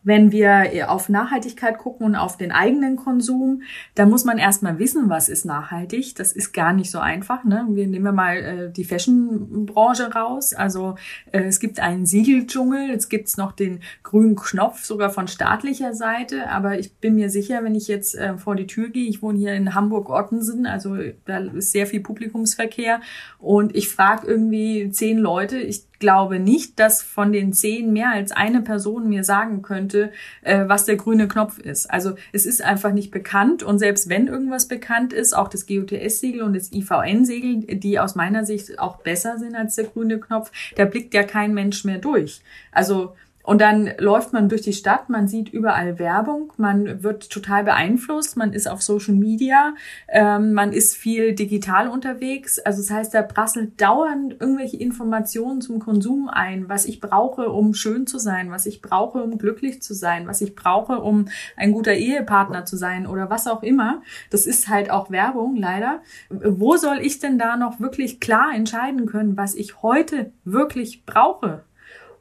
wenn wir auf Nachhaltigkeit gucken und auf den eigenen Konsum, dann muss man erstmal wissen, was ist nachhaltig. Das ist gar nicht so einfach. Ne? Wir nehmen mal äh, die Fashion-Branche raus. Also äh, es gibt einen Siegeldschungel, jetzt gibt's noch den grünen Knopf, sogar von staatlicher Seite. Aber ich bin mir sicher, wenn ich jetzt äh, vor die Tür gehe, ich wohne hier in Hamburg-Ottensen, also da ist sehr viel Publikumsverkehr und ich frage irgendwie zehn Leute, ich glaube nicht, dass von den zehn mehr als eine Person mir sagen könnte, äh, was der grüne Knopf ist. Also es ist einfach nicht bekannt und selbst wenn irgendwas bekannt ist, auch das GOTS-Siegel und das IVN-Siegel, die aus meiner Sicht auch besser sind als der grüne Knopf, da blickt ja kein Mensch mehr durch. Also Und dann läuft man durch die Stadt, man sieht überall Werbung, man wird total beeinflusst, man ist auf Social Media, ähm, man ist viel digital unterwegs. Also das heißt, da prasselt dauernd irgendwelche Informationen zum Konsum ein, was ich brauche, um schön zu sein, was ich brauche, um glücklich zu sein, was ich brauche, um ein guter Ehepartner zu sein oder was auch immer. Das ist halt auch Werbung, leider. Wo soll ich denn da noch wirklich klar entscheiden können, was ich heute wirklich brauche?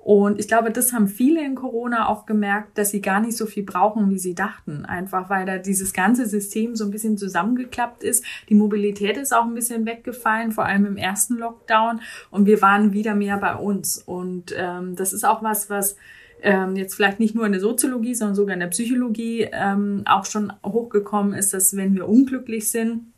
Und ich glaube, das haben viele in Corona auch gemerkt, dass sie gar nicht so viel brauchen, wie sie dachten. Einfach weil da dieses ganze System so ein bisschen zusammengeklappt ist. Die Mobilität ist auch ein bisschen weggefallen, vor allem im ersten Lockdown. Und wir waren wieder mehr bei uns. Und ähm, das ist auch was, was ähm, jetzt vielleicht nicht nur in der Soziologie, sondern sogar in der Psychologie ähm, auch schon hochgekommen ist, dass wenn wir unglücklich sind,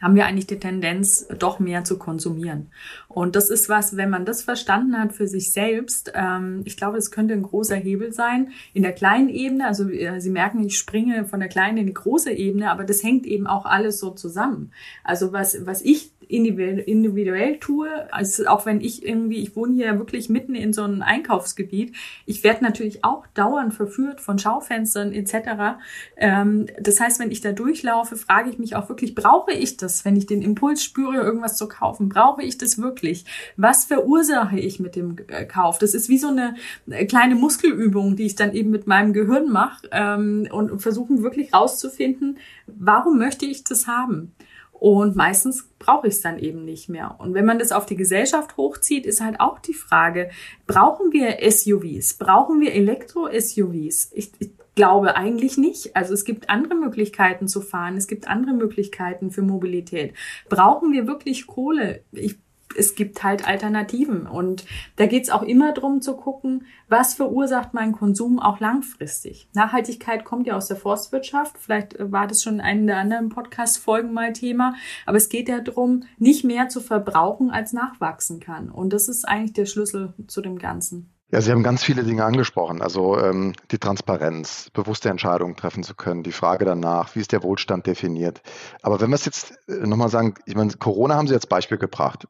haben wir eigentlich die Tendenz, doch mehr zu konsumieren. Und das ist was, wenn man das verstanden hat für sich selbst, ähm, ich glaube, das könnte ein großer Hebel sein. In der kleinen Ebene, also äh, Sie merken, ich springe von der kleinen in die große Ebene, aber das hängt eben auch alles so zusammen. Also was, was ich individuell tue, also auch wenn ich irgendwie, ich wohne hier wirklich mitten in so einem Einkaufsgebiet, ich werde natürlich auch dauernd verführt von Schaufenstern etc. Ähm, das heißt, wenn ich da durchlaufe, frage ich mich auch wirklich, brauche ich das, wenn ich den Impuls spüre, irgendwas zu kaufen, brauche ich das wirklich? Was verursache ich mit dem äh, Kauf? Das ist wie so eine äh, kleine Muskelübung, die ich dann eben mit meinem Gehirn mache ähm, und versuchen wirklich rauszufinden, warum möchte ich das haben? Und meistens brauche ich es dann eben nicht mehr. Und wenn man das auf die Gesellschaft hochzieht, ist halt auch die Frage, brauchen wir SUVs? Brauchen wir Elektro-SUVs? Ich, ich glaube eigentlich nicht. Also es gibt andere Möglichkeiten zu fahren. Es gibt andere Möglichkeiten für Mobilität. Brauchen wir wirklich Kohle? Ich es gibt halt Alternativen. Und da geht es auch immer darum zu gucken, was verursacht mein Konsum auch langfristig. Nachhaltigkeit kommt ja aus der Forstwirtschaft. Vielleicht äh, war das schon in einem der anderen Podcast-Folgen mal Thema. Aber es geht ja darum, nicht mehr zu verbrauchen, als nachwachsen kann. Und das ist eigentlich der Schlüssel zu dem Ganzen. Ja, Sie haben ganz viele Dinge angesprochen. Also ähm, die Transparenz, bewusste Entscheidungen treffen zu können, die Frage danach, wie ist der Wohlstand definiert. Aber wenn wir es jetzt äh, nochmal sagen, ich meine, Corona haben Sie als Beispiel gebracht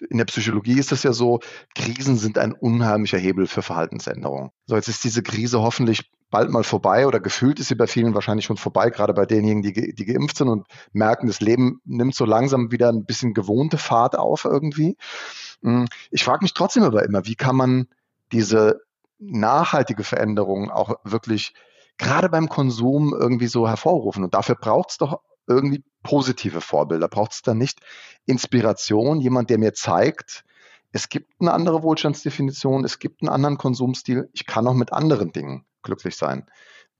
in der Psychologie ist es ja so, Krisen sind ein unheimlicher Hebel für Verhaltensänderung. So, jetzt ist diese Krise hoffentlich bald mal vorbei oder gefühlt ist sie bei vielen wahrscheinlich schon vorbei, gerade bei denjenigen, die, die geimpft sind und merken, das Leben nimmt so langsam wieder ein bisschen gewohnte Fahrt auf irgendwie. Hm, ich frage mich trotzdem aber immer, wie kann man diese nachhaltige Veränderung auch wirklich gerade beim Konsum irgendwie so hervorrufen? Und dafür braucht es doch irgendwie positive Vorbilder? Braucht es da nicht Inspiration, jemand, der mir zeigt, es gibt eine andere Wohlstandsdefinition, es gibt einen anderen Konsumstil, ich kann auch mit anderen Dingen glücklich sein.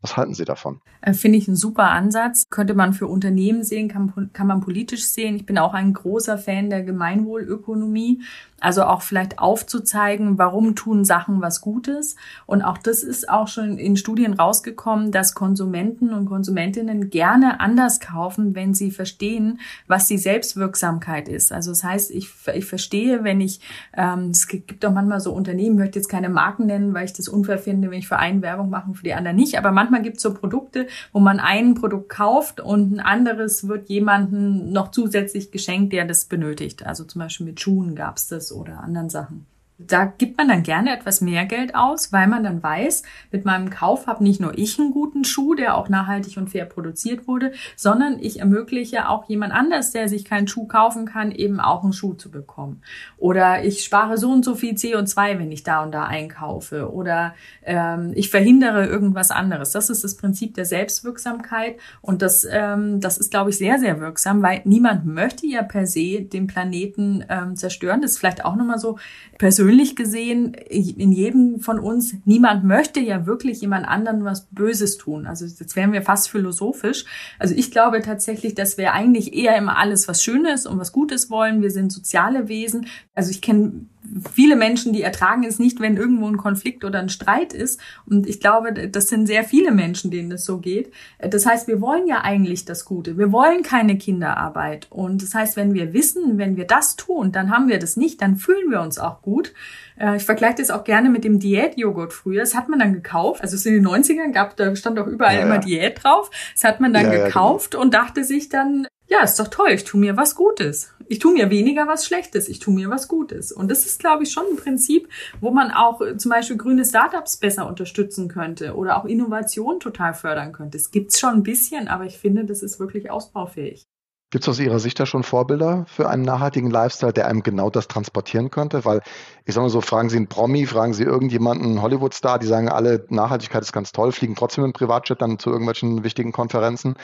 Was halten Sie davon? Äh, finde ich ein super Ansatz. Könnte man für Unternehmen sehen, kann, kann man politisch sehen. Ich bin auch ein großer Fan der Gemeinwohlökonomie. Also auch vielleicht aufzuzeigen, warum tun Sachen was Gutes. Und auch das ist auch schon in Studien rausgekommen, dass Konsumenten und Konsumentinnen gerne anders kaufen, wenn sie verstehen, was die Selbstwirksamkeit ist. Also das heißt, ich, ich verstehe, wenn ich, ähm, es gibt auch manchmal so Unternehmen, möchte jetzt keine Marken nennen, weil ich das unfair finde, wenn ich für einen Werbung mache und für die anderen nicht. Aber manchmal gibt es so Produkte, wo man ein Produkt kauft und ein anderes wird jemandem noch zusätzlich geschenkt, der das benötigt. Also zum Beispiel mit Schuhen gab es das oder anderen Sachen da gibt man dann gerne etwas mehr Geld aus, weil man dann weiß, mit meinem Kauf habe nicht nur ich einen guten Schuh, der auch nachhaltig und fair produziert wurde, sondern ich ermögliche auch jemand anders, der sich keinen Schuh kaufen kann, eben auch einen Schuh zu bekommen. Oder ich spare so und so viel CO2, wenn ich da und da einkaufe. Oder ähm, ich verhindere irgendwas anderes. Das ist das Prinzip der Selbstwirksamkeit und das, ähm, das ist, glaube ich, sehr, sehr wirksam, weil niemand möchte ja per se den Planeten ähm, zerstören. Das ist vielleicht auch nochmal so persönlich persönlich gesehen, in jedem von uns, niemand möchte ja wirklich jemand anderen was Böses tun. Also jetzt wären wir fast philosophisch. Also ich glaube tatsächlich, dass wir eigentlich eher immer alles was Schönes und was Gutes wollen. Wir sind soziale Wesen. Also ich kenne viele Menschen, die ertragen es nicht, wenn irgendwo ein Konflikt oder ein Streit ist. Und ich glaube, das sind sehr viele Menschen, denen das so geht. Das heißt, wir wollen ja eigentlich das Gute. Wir wollen keine Kinderarbeit. Und das heißt, wenn wir wissen, wenn wir das tun, dann haben wir das nicht, dann fühlen wir uns auch gut. Äh, ich vergleiche das auch gerne mit dem Diätjoghurt früher. Das hat man dann gekauft. Also es in den 90ern gab, da stand auch überall ja, immer ja. Diät drauf. Das hat man dann ja, gekauft genau. und dachte sich dann, ja, ist doch toll, ich tue mir was Gutes. Ich tue mir weniger was Schlechtes, ich tue mir was Gutes. Und das ist, glaube ich, schon ein Prinzip, wo man auch äh, zum Beispiel grüne Startups besser unterstützen könnte oder auch Innovation total fördern könnte. Es gibt's schon ein bisschen, aber ich finde, das ist wirklich ausbaufähig. Gibt es aus Ihrer Sicht da schon Vorbilder für einen nachhaltigen Lifestyle, der einem genau das transportieren könnte? Weil ich sage mal so, fragen Sie einen Promi, fragen Sie irgendjemanden, einen Hollywood-Star, die sagen alle, Nachhaltigkeit ist ganz toll, fliegen trotzdem im Privatjet dann zu irgendwelchen wichtigen Konferenzen.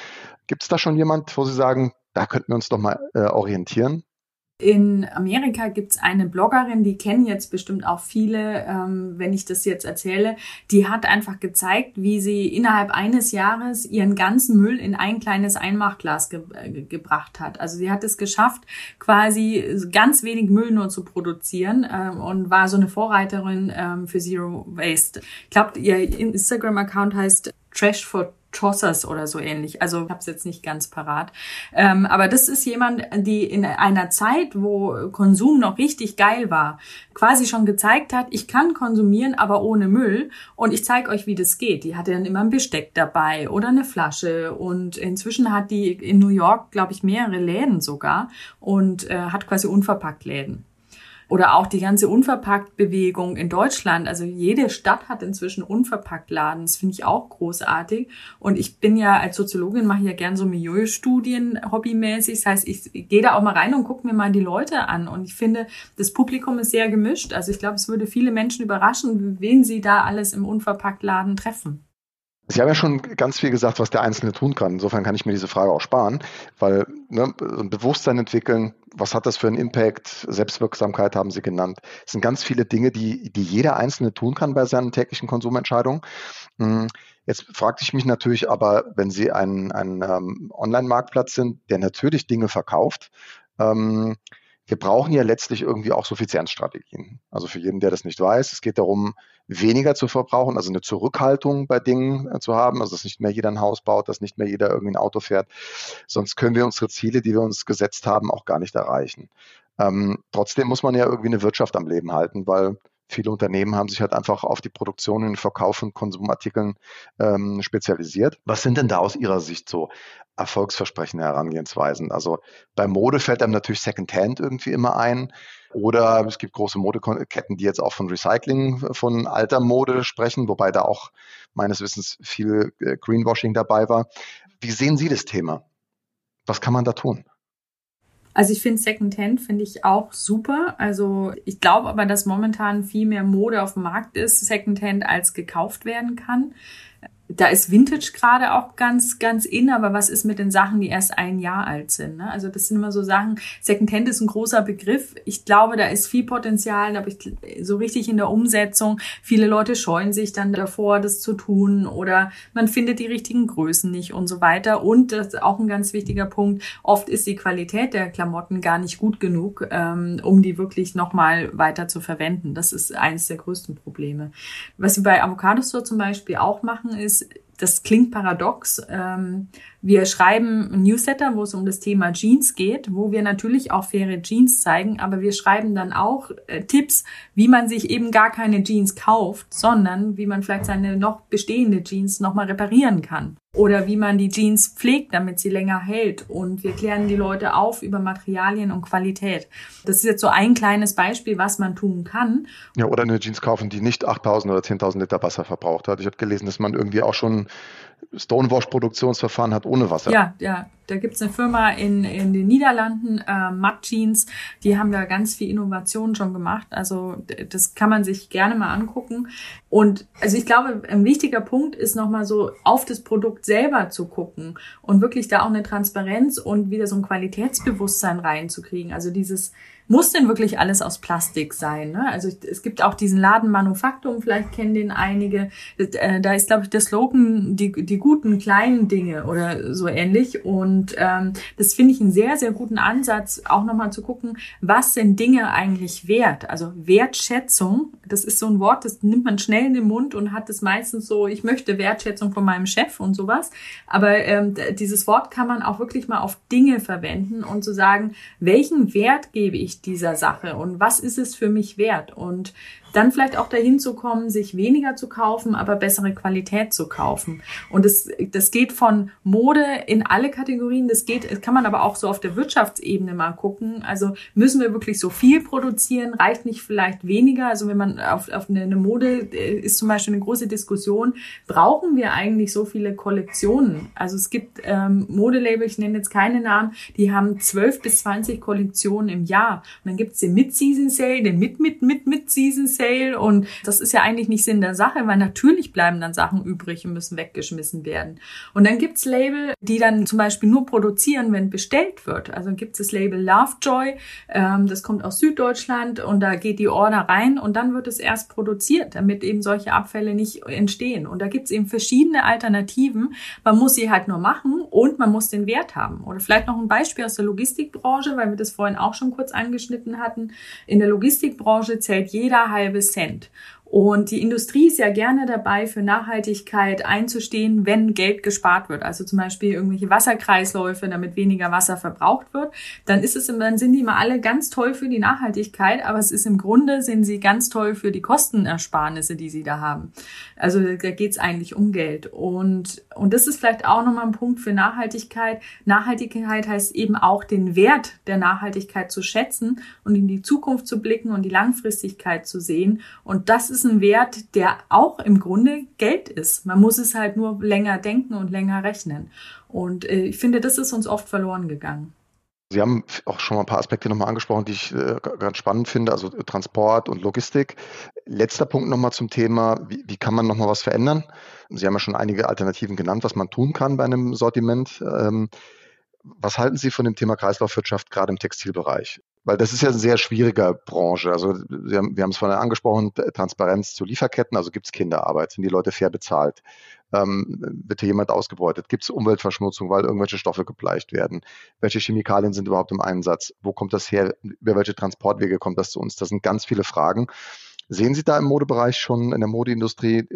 Gibt es da schon jemand, wo Sie sagen, da könnten wir uns doch mal äh, orientieren? In Amerika gibt's eine Bloggerin, die kennen jetzt bestimmt auch viele, ähm, wenn ich das jetzt erzähle. Die hat einfach gezeigt, wie sie innerhalb eines Jahres ihren ganzen Müll in ein kleines Einmachglas ge äh, gebracht hat. Also sie hat es geschafft, quasi ganz wenig Müll nur zu produzieren ähm, und war so eine Vorreiterin ähm, für Zero Waste. Ich glaube, ihr Instagram-Account heißt Trash for Chossers oder so ähnlich. Also ich habe es jetzt nicht ganz parat. Ähm, aber das ist jemand, die in einer Zeit, wo Konsum noch richtig geil war, quasi schon gezeigt hat, ich kann konsumieren, aber ohne Müll. Und ich zeige euch, wie das geht. Die hatte dann immer ein Besteck dabei oder eine Flasche. Und inzwischen hat die in New York, glaube ich, mehrere Läden sogar und äh, hat quasi unverpackt Läden. Oder auch die ganze Unverpackt-Bewegung in Deutschland. Also jede Stadt hat inzwischen Unverpackt-Laden. Das finde ich auch großartig. Und ich bin ja als Soziologin, mache ja gern so Milieustudien hobbymäßig. Das heißt, ich gehe da auch mal rein und gucke mir mal die Leute an. Und ich finde, das Publikum ist sehr gemischt. Also ich glaube, es würde viele Menschen überraschen, wen sie da alles im Unverpackt-Laden treffen. Sie haben ja schon ganz viel gesagt, was der Einzelne tun kann. Insofern kann ich mir diese Frage auch sparen, weil ne, ein Bewusstsein entwickeln, was hat das für einen Impact? Selbstwirksamkeit haben Sie genannt. Es sind ganz viele Dinge, die, die jeder Einzelne tun kann bei seinen täglichen Konsumentscheidungen. Hm, jetzt fragte ich mich natürlich aber, wenn Sie ein, ein ähm, Online-Marktplatz sind, der natürlich Dinge verkauft, ähm, wir brauchen ja letztlich irgendwie auch Suffizienzstrategien. Also für jeden, der das nicht weiß, es geht darum, weniger zu verbrauchen, also eine Zurückhaltung bei Dingen äh, zu haben, also dass nicht mehr jeder ein Haus baut, dass nicht mehr jeder irgendwie ein Auto fährt. Sonst können wir unsere Ziele, die wir uns gesetzt haben, auch gar nicht erreichen. Ähm, trotzdem muss man ja irgendwie eine Wirtschaft am Leben halten, weil viele Unternehmen haben sich halt einfach auf die Produktion und Verkauf von Konsumartikeln ähm, spezialisiert. Was sind denn da aus Ihrer Sicht so erfolgsversprechende Herangehensweisen? Also bei Mode fällt einem natürlich Secondhand irgendwie immer ein. Oder es gibt große Modeketten, die jetzt auch von Recycling von alter Mode sprechen, wobei da auch meines Wissens viel äh, Greenwashing dabei war. Wie sehen Sie das Thema? Was kann man da tun? Also ich finde Secondhand finde ich auch super. Also ich glaube aber, dass momentan viel mehr Mode auf dem Markt ist, Secondhand als gekauft werden kann da ist Vintage gerade auch ganz, ganz in, aber was ist mit den Sachen, die erst ein Jahr alt sind? Ne? Also das sind immer so Sachen, Secondhand ist ein großer Begriff. Ich glaube, da ist viel Potenzial, aber ich, so richtig in der Umsetzung, viele Leute scheuen sich dann davor, das zu tun oder man findet die richtigen Größen nicht und so weiter. Und das ist auch ein ganz wichtiger Punkt, oft ist die Qualität der Klamotten gar nicht gut genug, ähm, um die wirklich nochmal weiter zu verwenden. Das ist eines der größten Probleme. Was wir bei Avocado Store zum Beispiel auch machen, ist, das klingt paradox. Ähm, wir schreiben Newsletter, wo es um das Thema Jeans geht, wo wir natürlich auch faire Jeans zeigen, aber wir schreiben dann auch äh, Tipps, wie man sich eben gar keine Jeans kauft, sondern wie man vielleicht seine noch bestehende Jeans nochmal reparieren kann. Oder wie man die Jeans pflegt, damit sie länger hält. Und wir klären die Leute auf über Materialien und Qualität. Das ist jetzt so ein kleines Beispiel, was man tun kann. Ja, oder eine Jeans kaufen, die nicht 8.000 oder 10.000 Liter Wasser verbraucht hat. Ich habe gelesen, dass man irgendwie auch schon Stonewash-Produktionsverfahren hat ohne Wasser. Ja, ja. Da gibt's eine Firma in, in den Niederlanden, äh, Mud Jeans, die haben da ganz viel Innovation schon gemacht. Also das kann man sich gerne mal angucken. Und also ich glaube, ein wichtiger Punkt ist nochmal so auf das Produkt selber zu gucken und wirklich da auch eine Transparenz und wieder so ein Qualitätsbewusstsein reinzukriegen. Also dieses muss denn wirklich alles aus Plastik sein? Ne? Also es gibt auch diesen Laden Manufaktum, vielleicht kennen den einige. Äh, da ist, glaube ich, der Slogan die, die guten kleinen Dinge oder so ähnlich. Und ähm, das finde ich einen sehr, sehr guten Ansatz, auch nochmal zu gucken, was sind Dinge eigentlich wert? Also Wertschätzung, das ist so ein Wort, das nimmt man schnell in den Mund und hat es meistens so, ich möchte Wertschätzung von meinem Chef und sowas. Aber ähm, dieses Wort kann man auch wirklich mal auf Dinge verwenden und zu sagen, welchen Wert gebe ich dieser Sache und was ist es für mich wert? Und dann vielleicht auch dahin zu kommen, sich weniger zu kaufen, aber bessere Qualität zu kaufen. Und das, das geht von Mode in alle Kategorien. Das geht, das kann man aber auch so auf der Wirtschaftsebene mal gucken. Also müssen wir wirklich so viel produzieren? Reicht nicht vielleicht weniger? Also wenn man auf, auf eine, eine Mode äh, ist zum Beispiel eine große Diskussion. Brauchen wir eigentlich so viele Kollektionen? Also es gibt ähm, Modelabel, ich nenne jetzt keine Namen, die haben zwölf bis zwanzig Kollektionen im Jahr. Und dann gibt's den Mid-Season Sale, den Mid-Mid-Mid-Mid-Season Sale. Und das ist ja eigentlich nicht Sinn der Sache, weil natürlich bleiben dann Sachen übrig und müssen weggeschmissen werden. Und dann gibt's Label, die dann zum Beispiel nur produzieren, wenn bestellt wird. Also gibt's das Label Lovejoy, ähm, das kommt aus Süddeutschland und da geht die Order rein und dann wird es erst produziert, damit eben solche Abfälle nicht entstehen. Und da gibt's eben verschiedene Alternativen. Man muss sie halt nur machen und man muss den Wert haben. Oder vielleicht noch ein Beispiel aus der Logistikbranche, weil wir das vorhin auch schon kurz angeschnitten hatten. In der Logistikbranche zählt jeder halbe Cent. Und die Industrie ist ja gerne dabei, für Nachhaltigkeit einzustehen, wenn Geld gespart wird. Also zum Beispiel irgendwelche Wasserkreisläufe, damit weniger Wasser verbraucht wird. Dann ist es, dann sind die immer alle ganz toll für die Nachhaltigkeit, aber es ist im Grunde sind sie ganz toll für die Kostenersparnisse, die sie da haben. Also da geht es eigentlich um Geld. Und, und das ist vielleicht auch nochmal ein Punkt für Nachhaltigkeit. Nachhaltigkeit heißt eben auch den Wert der Nachhaltigkeit zu schätzen und in die Zukunft zu blicken und die Langfristigkeit zu sehen. Und das ist ist ein Wert, der auch im Grunde Geld ist. Man muss es halt nur länger denken und länger rechnen. Und äh, ich finde, das ist uns oft verloren gegangen. Sie haben auch schon mal ein paar Aspekte nochmal angesprochen, die ich äh, ganz spannend finde, also Transport und Logistik. Letzter Punkt nochmal zum Thema, wie, wie kann man nochmal was verändern? Sie haben ja schon einige Alternativen genannt, was man tun kann bei einem Sortiment. Ähm, was halten Sie von dem Thema Kreislaufwirtschaft gerade im Textilbereich? Weil das ist ja eine sehr schwierige Branche. Also wir haben, wir haben es vorhin angesprochen, Transparenz zu Lieferketten, also gibt es Kinderarbeit, sind die Leute fair bezahlt? Ähm, wird hier jemand ausgebeutet? Gibt es Umweltverschmutzung, weil irgendwelche Stoffe gebleicht werden? Welche Chemikalien sind überhaupt im Einsatz? Wo kommt das her? Über welche Transportwege kommt das zu uns? Das sind ganz viele Fragen. Sehen Sie da im Modebereich schon in der Modeindustrie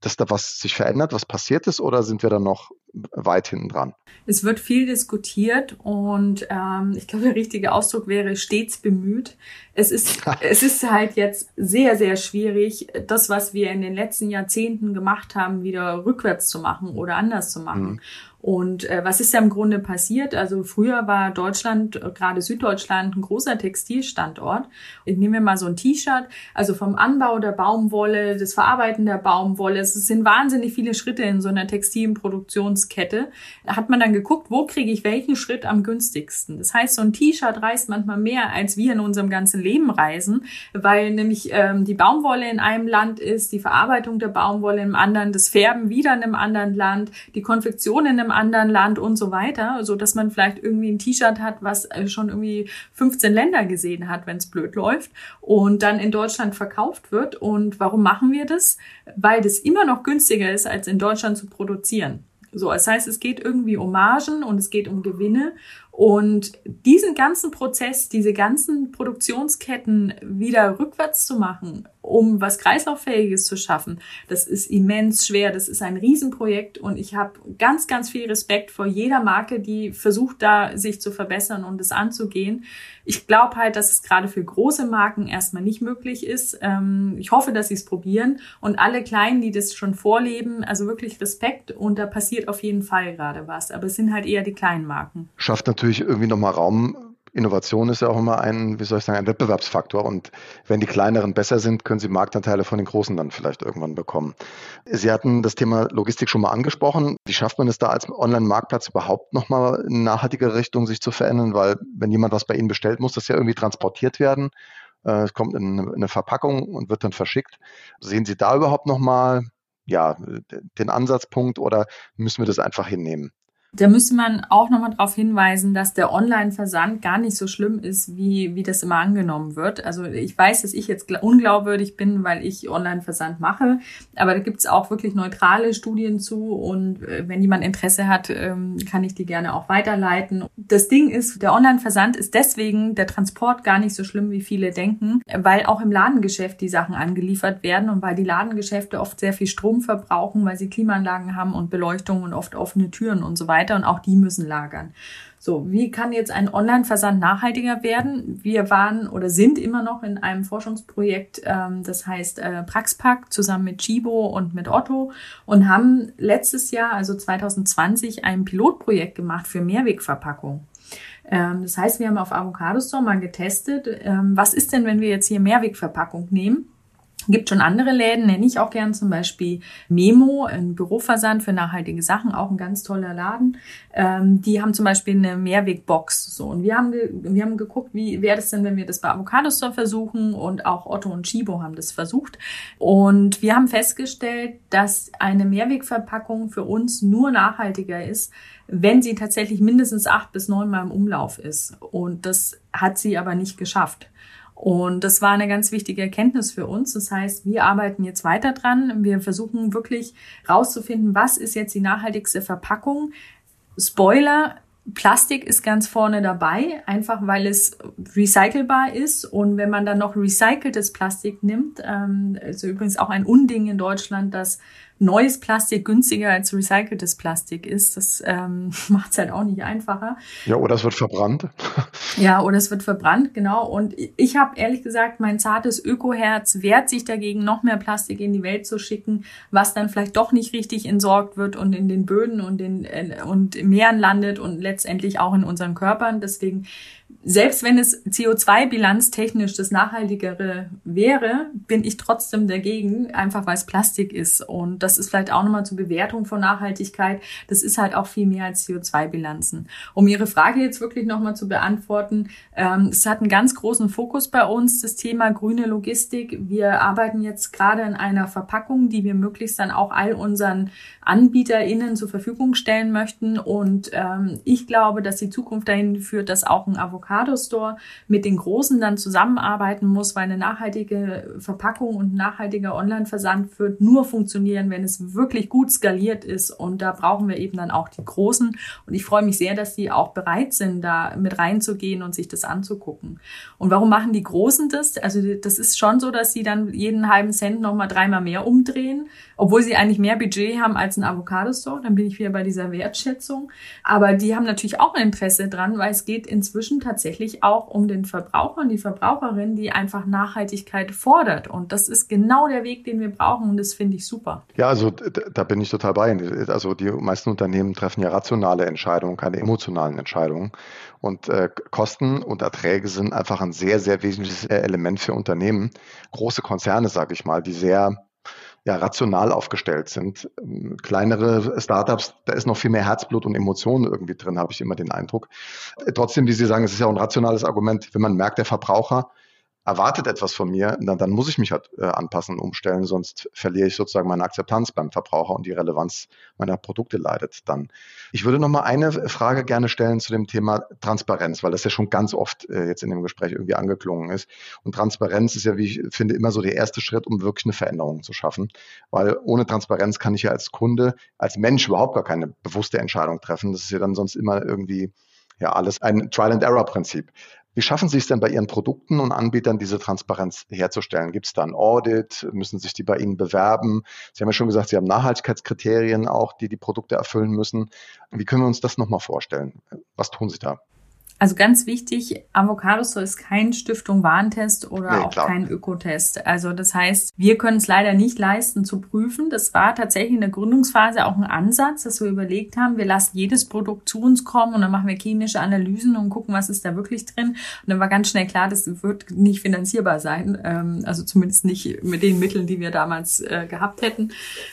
dass da was sich verändert, was passiert ist, oder sind wir da noch weit hinten dran? Es wird viel diskutiert und ähm, ich glaube, der richtige Ausdruck wäre stets bemüht. Es ist, [laughs] es ist halt jetzt sehr, sehr schwierig, das, was wir in den letzten Jahrzehnten gemacht haben, wieder rückwärts zu machen oder anders zu machen. Mhm. Und äh, was ist da im Grunde passiert? Also früher war Deutschland, äh, gerade Süddeutschland, ein großer Textilstandort. Nehmen wir mal so ein T-Shirt. Also vom Anbau der Baumwolle, das Verarbeiten der Baumwolle. Es sind wahnsinnig viele Schritte in so einer textilen Produktionskette. Da hat man dann geguckt, wo kriege ich welchen Schritt am günstigsten. Das heißt, so ein T-Shirt reist manchmal mehr, als wir in unserem ganzen Leben reisen, weil nämlich ähm, die Baumwolle in einem Land ist, die Verarbeitung der Baumwolle im anderen, das Färben wieder in einem anderen Land, die Konfektion in einem einem anderen Land und so weiter, so dass man vielleicht irgendwie ein T-Shirt hat, was äh, schon irgendwie 15 Länder gesehen hat, wenn es blöd läuft und dann in Deutschland verkauft wird. Und warum machen wir das? Weil das immer noch günstiger ist, als in Deutschland zu produzieren. So, das heißt, es geht irgendwie um Margen und es geht um Gewinne. Und diesen ganzen Prozess, diese ganzen Produktionsketten wieder rückwärts zu machen, um was Kreislauffähiges zu schaffen, das ist immens schwer. Das ist ein Riesenprojekt und ich habe ganz, ganz viel Respekt vor jeder Marke, die versucht, da sich zu verbessern und es anzugehen. Ich glaube halt, dass es gerade für große Marken erstmal nicht möglich ist. Ähm, ich hoffe, dass sie es probieren und alle Kleinen, die das schon vorleben, also wirklich Respekt und da passiert auf jeden Fall gerade was. Aber es sind halt eher die kleinen Marken. Schafft natürlich irgendwie nochmal Raum Innovation ist ja auch immer ein, wie soll ich sagen, ein Wettbewerbsfaktor. Und wenn die kleineren besser sind, können sie Marktanteile von den großen dann vielleicht irgendwann bekommen. Sie hatten das Thema Logistik schon mal angesprochen. Wie schafft man es da als Online-Marktplatz überhaupt nochmal in nachhaltige Richtung sich zu verändern? Weil wenn jemand was bei Ihnen bestellt, muss das ja irgendwie transportiert werden. Äh, es kommt in eine Verpackung und wird dann verschickt. Sehen Sie da überhaupt nochmal ja, den Ansatzpunkt oder müssen wir das einfach hinnehmen? Da müsste man auch nochmal darauf hinweisen, dass der Online-Versand gar nicht so schlimm ist, wie, wie das immer angenommen wird. Also ich weiß, dass ich jetzt unglaubwürdig bin, weil ich Online-Versand mache, aber da gibt's auch wirklich neutrale Studien zu und äh, wenn jemand Interesse hat, ähm, kann ich die gerne auch weiterleiten. Das Ding ist, der Online-Versand ist deswegen der Transport gar nicht so schlimm, wie viele denken, weil auch im Ladengeschäft die Sachen angeliefert werden und weil die Ladengeschäfte oft sehr viel Strom verbrauchen, weil sie Klimaanlagen haben und Beleuchtung und oft offene Türen und so weiter weiter und auch die müssen lagern. So, wie kann jetzt ein Online-Versand nachhaltiger werden? Wir waren oder sind immer noch in einem Forschungsprojekt, ähm, das heißt äh, Praxpack, zusammen mit Chibo und mit Otto und haben letztes Jahr, also 2020, ein Pilotprojekt gemacht für Mehrwegverpackung. Ähm, das heißt, wir haben auf Avocado Store mal getestet, ähm, was ist denn, wenn wir jetzt hier Mehrwegverpackung nehmen? Gibt schon andere Läden, nenne ich auch gern zum Beispiel Memo, ein Büroversand für nachhaltige Sachen, auch ein ganz toller Laden. Ähm, die haben zum Beispiel eine Mehrwegbox. So. Und wir haben, wir haben geguckt, wie wäre das denn, wenn wir das bei Avocado Store versuchen und auch Otto und Chibo haben das versucht. Und wir haben festgestellt, dass eine Mehrwegverpackung für uns nur nachhaltiger ist, wenn sie tatsächlich mindestens acht bis neun Mal im Umlauf ist. Und das hat sie aber nicht geschafft. Und das war eine ganz wichtige Erkenntnis für uns. Das heißt, wir arbeiten jetzt weiter dran. Wir versuchen wirklich rauszufinden, was ist jetzt die nachhaltigste Verpackung. Spoiler, Plastik ist ganz vorne dabei, einfach weil es recycelbar ist. Und wenn man dann noch recyceltes Plastik nimmt, ähm, also übrigens auch ein Unding in Deutschland, dass neues Plastik günstiger als recyceltes Plastik ist. Das ähm, [laughs] macht es halt auch nicht einfacher. Ja, oder es wird verbrannt. [laughs] ja, oder es wird verbrannt, genau. Und ich habe ehrlich gesagt, mein zartes Ökoherz wehrt sich dagegen, noch mehr Plastik in die Welt zu schicken, was dann vielleicht doch nicht richtig entsorgt wird und in den Böden und in äh, und Meeren landet und letztendlich auch in unseren Körpern. Deswegen selbst wenn es CO2-bilanztechnisch das Nachhaltigere wäre, bin ich trotzdem dagegen, einfach weil es Plastik ist. Und das ist vielleicht auch nochmal zur Bewertung von Nachhaltigkeit. Das ist halt auch viel mehr als CO2-Bilanzen. Um Ihre Frage jetzt wirklich nochmal zu beantworten, ähm, es hat einen ganz großen Fokus bei uns, das Thema grüne Logistik. Wir arbeiten jetzt gerade in einer Verpackung, die wir möglichst dann auch all unseren AnbieterInnen zur Verfügung stellen möchten. Und ähm, ich glaube, dass die Zukunft dahin führt, dass auch ein Avocado Avocado Store mit den Großen dann zusammenarbeiten muss, weil eine nachhaltige Verpackung und nachhaltiger Online-Versand wird nur funktionieren, wenn es wirklich gut skaliert ist. Und da brauchen wir eben dann auch die Großen. Und ich freue mich sehr, dass die auch bereit sind, da mit reinzugehen und sich das anzugucken. Und warum machen die Großen das? Also das ist schon so, dass sie dann jeden halben Cent nochmal dreimal mehr umdrehen, obwohl sie eigentlich mehr Budget haben als ein Avocado Store. Dann bin ich wieder bei dieser Wertschätzung. Aber die haben natürlich auch ein Interesse dran, weil es geht inzwischen tatsächlich auch um den Verbraucher und die Verbraucherin, die einfach Nachhaltigkeit fordert. Und das ist genau der Weg, den wir brauchen und das finde ich super. Ja, also da bin ich total bei. Also die meisten Unternehmen treffen ja rationale Entscheidungen, keine emotionalen Entscheidungen. Und äh, Kosten und Erträge sind einfach ein sehr, sehr wesentliches Element für Unternehmen. Große Konzerne, sage ich mal, die sehr ja, rational aufgestellt sind. Ähm, kleinere Startups, da ist noch viel mehr Herzblut und Emotionen irgendwie drin, habe ich immer den Eindruck. Äh, trotzdem, wie Sie sagen, es ist ja auch ein rationales Argument, wenn man merkt, der Verbraucher erwartet etwas von mir, dann, dann muss ich mich halt äh, anpassen, umstellen, sonst verliere ich sozusagen meine Akzeptanz beim Verbraucher und die Relevanz meiner Produkte leidet dann. Ich würde noch mal eine Frage gerne stellen zu dem Thema Transparenz, weil das ja schon ganz oft äh, jetzt in dem Gespräch irgendwie angeklungen ist. Und Transparenz ist ja, wie ich finde, immer so der erste Schritt, um wirklich eine Veränderung zu schaffen, weil ohne Transparenz kann ich ja als Kunde, als Mensch überhaupt gar keine bewusste Entscheidung treffen. Das ist ja dann sonst immer irgendwie ja alles ein Trial-and-Error-Prinzip. Wie schaffen Sie es denn bei Ihren Produkten und Anbietern, diese Transparenz herzustellen? Gibt es da ein Audit? Müssen sich die bei Ihnen bewerben? Sie haben ja schon gesagt, Sie haben Nachhaltigkeitskriterien auch, die die Produkte erfüllen müssen. Wie können wir uns das nochmal vorstellen? Was tun Sie da? Also ganz wichtig, Avocado Store ist kein Stiftung Warentest oder nee, auch klar. kein Ökotest. Also das heißt, wir können es leider nicht leisten zu prüfen. Das war tatsächlich in der Gründungsphase auch ein Ansatz, dass wir überlegt haben, wir lassen jedes Produkt zu uns kommen und dann machen wir klinische Analysen und gucken, was ist da wirklich drin. Und dann war ganz schnell klar, das wird nicht finanzierbar sein. Ähm, also zumindest nicht mit den Mitteln, die wir damals äh, gehabt hätten.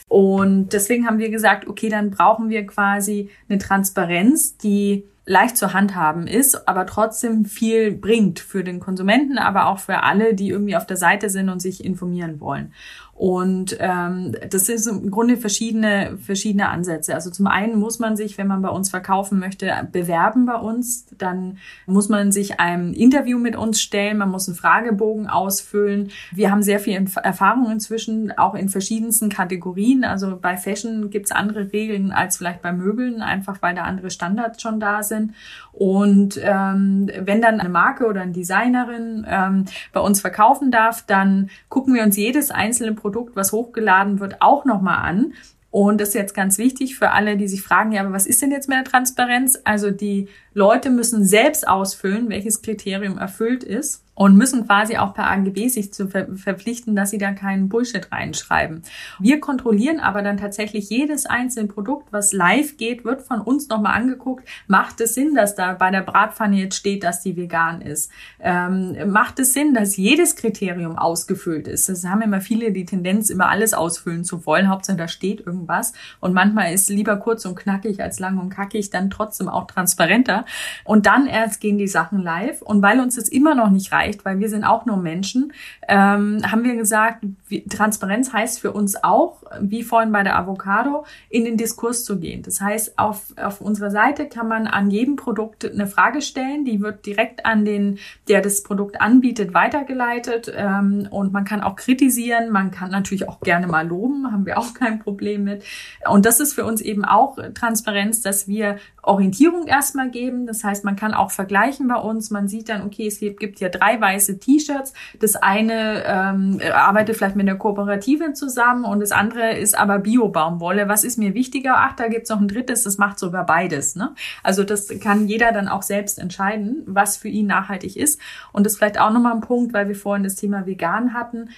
Und deswegen haben wir gesagt, okay, dann brauchen wir quasi eine Transparenz, die leicht zu handhaben ist, aber trotzdem viel bringt für den Konsumenten, aber auch für alle, die irgendwie auf der Seite sind und sich informieren wollen. Und ähm, das ist im Grunde verschiedene, verschiedene Ansätze. Also zum einen muss man sich, wenn man bei uns verkaufen möchte, bewerben bei uns. Dann muss man sich einem Interview mit uns stellen. Man muss einen Fragebogen ausfüllen. Wir haben sehr viel Erfahrung inzwischen, auch in verschiedensten Kategorien. Also bei Fashion gibt's andere Regeln als vielleicht bei Möbeln, einfach weil da andere Standards schon da sind. Und ähm, wenn dann eine Marke oder eine Designerin ähm, bei uns verkaufen darf, dann gucken wir uns jedes einzelne Produkt, was hochgeladen wird, auch nochmal an Und das ist jetzt ganz wichtig für alle, die sich fragen, ja, aber was ist denn jetzt mit der Transparenz? Also die Leute müssen selbst ausfüllen, welches Kriterium erfüllt ist und müssen quasi auch per AGB sich zu ver verpflichten, dass sie da keinen Bullshit reinschreiben. Wir kontrollieren aber dann tatsächlich jedes einzelne Produkt, was live geht, wird von uns nochmal angeguckt. Macht es Sinn, dass da bei der Bratpfanne jetzt steht, dass die vegan ist? Ähm, macht es Sinn, dass jedes Kriterium ausgefüllt ist? Das haben immer viele die Tendenz, immer alles ausfüllen zu wollen. Hauptsache, da steht irgendwas. Und manchmal ist lieber kurz und knackig als lang und kackig dann trotzdem auch transparenter. Und dann erst gehen die Sachen live. Und weil uns das immer noch nicht reicht, weil wir sind auch nur Menschen, ähm, haben wir gesagt, wie, Transparenz heißt für uns auch, wie vorhin bei der Avocado, in den Diskurs zu gehen. Das heißt, auf, auf unserer Seite kann man an jedem Produkt eine Frage stellen, die wird direkt an den, der das Produkt anbietet, weitergeleitet. Ähm, und man kann auch kritisieren, man kann natürlich auch gerne mal loben, haben wir auch kein Problem mit. Und das ist für uns eben auch Transparenz, dass wir Orientierung erstmal geben. Das heißt, man kann auch vergleichen bei uns. Man sieht dann, okay, es gibt hier drei weiße T-Shirts. Das eine ähm, arbeitet vielleicht mit einer Kooperative zusammen und das andere ist aber Bio-Baumwolle. Was ist mir wichtiger? Ach, da gibt's noch ein drittes, das macht sogar beides. Ne? Also das kann jeder dann auch selbst entscheiden, was für ihn nachhaltig ist. Und das ist vielleicht auch nochmal ein Punkt, weil wir vorhin das Thema vegan hatten.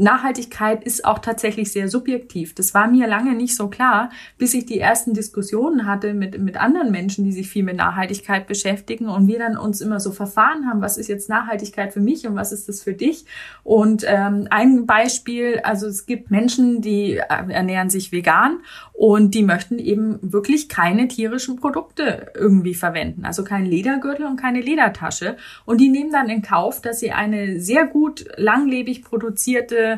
Nachhaltigkeit ist auch tatsächlich sehr subjektiv. Das war mir lange nicht so klar, bis ich die ersten Diskussionen hatte mit, mit anderen Menschen, die sich viel mit Nachhaltigkeit beschäftigen und wir dann uns immer so verfahren haben, was ist jetzt Nachhaltigkeit für mich und was ist das für dich? Und ähm, ein Beispiel, also es gibt Menschen, die äh, ernähren sich vegan und die möchten eben wirklich keine tierischen Produkte irgendwie verwenden, also kein Ledergürtel und keine Ledertasche. Und die nehmen dann in Kauf, dass sie eine sehr gut langlebig produzierte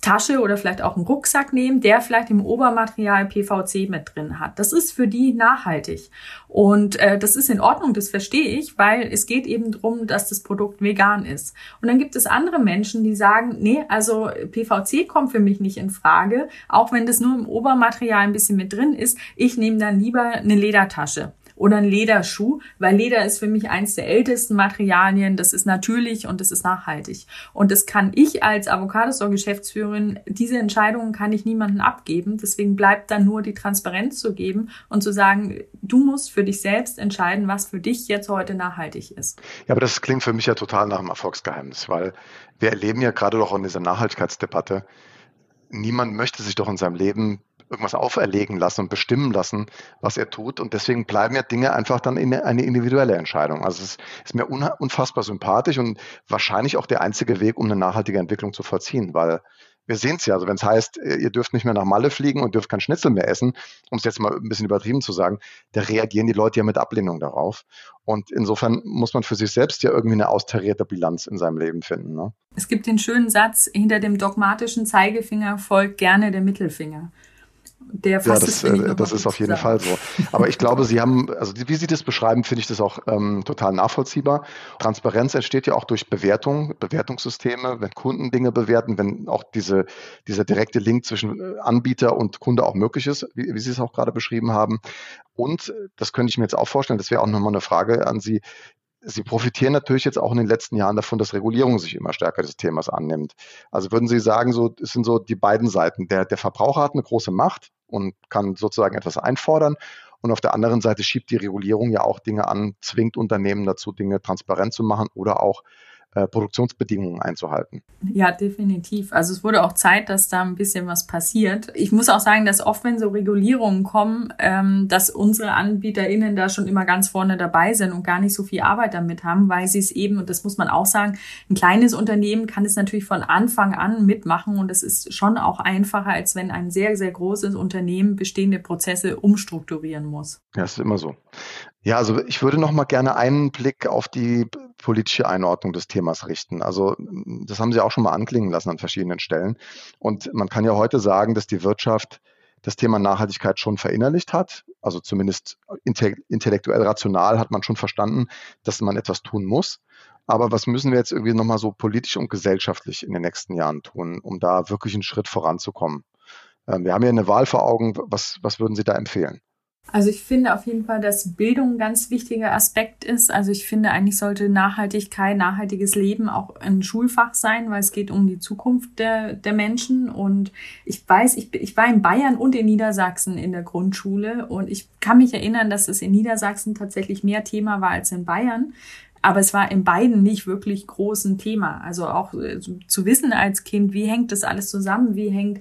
Tasche oder vielleicht auch einen Rucksack nehmen, der vielleicht im Obermaterial PVC mit drin hat. Das ist für die nachhaltig. Und äh, das ist in Ordnung, das verstehe ich, weil es geht eben darum, dass das Produkt vegan ist. Und dann gibt es andere Menschen, die sagen, nee, also PVC kommt für mich nicht in Frage, auch wenn das nur im Obermaterial ein bisschen mit drin ist. Ich nehme dann lieber eine Ledertasche oder ein Lederschuh, weil Leder ist für mich eins der ältesten Materialien. Das ist natürlich und das ist nachhaltig. Und das kann ich als Avocadostore-Geschäftsführerin, diese Entscheidungen kann ich niemandem abgeben. Deswegen bleibt dann nur die Transparenz zu geben und zu sagen, du musst für dich selbst entscheiden, was für dich jetzt heute nachhaltig ist. Ja, aber das klingt für mich ja total nach einem Erfolgsgeheimnis, weil wir erleben ja gerade doch in dieser Nachhaltigkeitsdebatte, niemand möchte sich doch in seinem Leben irgendwas auferlegen lassen und bestimmen lassen, was er tut. Und deswegen bleiben ja Dinge einfach dann in eine individuelle Entscheidung. Also es ist mir unfassbar sympathisch und wahrscheinlich auch der einzige Weg, um eine nachhaltige Entwicklung zu vollziehen, weil wir sehen es ja, also wenn es heißt, ihr dürft nicht mehr nach Malle fliegen und dürft kein Schnitzel mehr essen, um es jetzt mal ein bisschen übertrieben zu sagen, da reagieren die Leute ja mit Ablehnung darauf. Und insofern muss man für sich selbst ja irgendwie eine austarierte Bilanz in seinem Leben finden. Ne? Es gibt den schönen Satz, hinter dem dogmatischen Zeigefinger folgt gerne der Mittelfinger der fasst ja, das, äh, das ist auf jeden Fall so. Aber ich glaube, [laughs] Sie haben, also wie Sie das beschreiben, finde ich das auch ähm, total nachvollziehbar. Transparenz entsteht ja auch durch Bewertung, Bewertungssysteme, wenn Kunden Dinge bewerten, wenn auch diese, dieser direkte Link zwischen äh, Anbieter und Kunde auch möglich ist, wie, wie Sie es auch gerade beschrieben haben. Und äh, das könnte ich mir jetzt auch vorstellen, das wäre auch nochmal eine Frage an Sie, Sie profitieren natürlich jetzt auch in den letzten Jahren davon, dass Regulierung sich immer stärker des Themas annimmt. Also würden Sie sagen, so, es sind so die beiden Seiten. Der, der Verbraucher hat eine große Macht und kann sozusagen etwas einfordern. Und auf der anderen Seite schiebt die Regulierung ja auch Dinge an, zwingt Unternehmen dazu, Dinge transparent zu machen oder auch äh, Produktionsbedingungen einzuhalten. Ja, definitiv. Also es wurde auch Zeit, dass da ein bisschen was passiert. Ich muss auch sagen, dass oft, wenn so Regulierungen kommen, ähm, dass unsere AnbieterInnen da schon immer ganz vorne dabei sind und gar nicht so viel Arbeit damit haben, weil sie es eben, und das muss man auch sagen, ein kleines Unternehmen kann es natürlich von Anfang an mitmachen und es ist schon auch einfacher, als wenn ein sehr, sehr großes Unternehmen bestehende Prozesse umstrukturieren muss. Ja, es ist immer so. Ja, also ich würde noch mal gerne einen Blick auf die politische Einordnung des Themas richten. Also das haben Sie auch schon mal anklingen lassen an verschiedenen Stellen. Und man kann ja heute sagen, dass die Wirtschaft das Thema Nachhaltigkeit schon verinnerlicht hat. Also zumindest intellektuell rational hat man schon verstanden, dass man etwas tun muss. Aber was müssen wir jetzt irgendwie nochmal so politisch und gesellschaftlich in den nächsten Jahren tun, um da wirklich einen Schritt voranzukommen? Ähm, wir haben ja eine Wahl vor Augen. Was, was würden Sie da empfehlen? Also ich finde auf jeden Fall, dass Bildung ein ganz wichtiger Aspekt ist. Also ich finde eigentlich sollte Nachhaltigkeit, nachhaltiges Leben auch ein Schulfach sein, weil es geht um die Zukunft der, der Menschen. Und ich weiß, ich, ich war in Bayern und in Niedersachsen in der Grundschule und ich kann mich erinnern, dass es in Niedersachsen tatsächlich mehr Thema war als in Bayern. Aber es war in beiden nicht wirklich groß ein Thema. Also auch äh, zu wissen als Kind, wie hängt das alles zusammen, wie hängt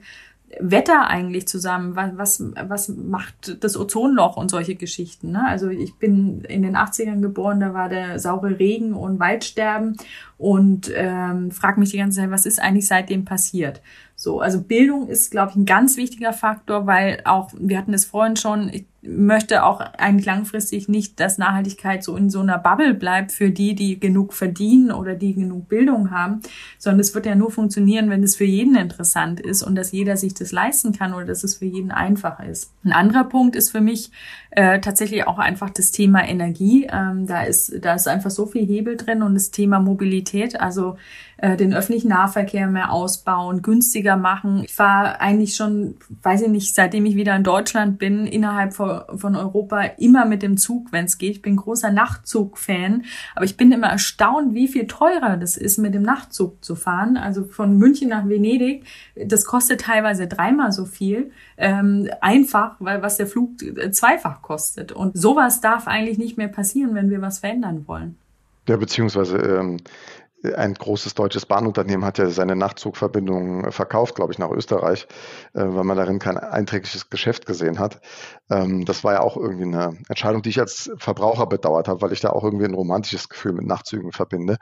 Wetter eigentlich zusammen? Was, was, was macht das Ozonloch und solche Geschichten? Ne? Also ich bin in den 80ern geboren, da war der saure Regen und Waldsterben und ähm, frage mich die ganze Zeit, was ist eigentlich seitdem passiert? So, also Bildung ist, glaube ich, ein ganz wichtiger Faktor, weil auch, wir hatten es vorhin schon, ich möchte auch eigentlich langfristig nicht, dass Nachhaltigkeit so in so einer Bubble bleibt für die, die genug verdienen oder die genug Bildung haben, sondern es wird ja nur funktionieren, wenn es für jeden interessant ist und dass jeder sich das leisten kann oder dass es für jeden einfach ist. Ein anderer Punkt ist für mich äh, tatsächlich auch einfach das Thema Energie. Ähm, da ist da ist einfach so viel Hebel drin und das Thema Mobilität, also äh, den öffentlichen Nahverkehr mehr ausbauen, günstiger machen. Ich war eigentlich schon, weiß ich nicht, seitdem ich wieder in Deutschland bin, innerhalb von, von Europa immer mit dem Zug, wenn es geht. Ich bin großer Nachtzug-Fan, aber ich bin immer erstaunt, wie viel teurer das ist, mit dem Nachtzug zu fahren. Also von München nach Venedig, das kostet teilweise dreimal so viel. Ähm, einfach, weil was der Flug äh, zweifach kostet. Und sowas darf eigentlich nicht mehr passieren, wenn wir was verändern wollen. Ja, beziehungsweise ähm, ein großes deutsches Bahnunternehmen hat ja seine Nachtzugverbindung verkauft, glaube ich, nach Österreich, äh, weil man darin kein einträgliches Geschäft gesehen hat. Ähm, das war ja auch irgendwie eine Entscheidung, die ich als Verbraucher bedauert habe, weil ich da auch irgendwie ein romantisches Gefühl mit Nachtzügen verbinde.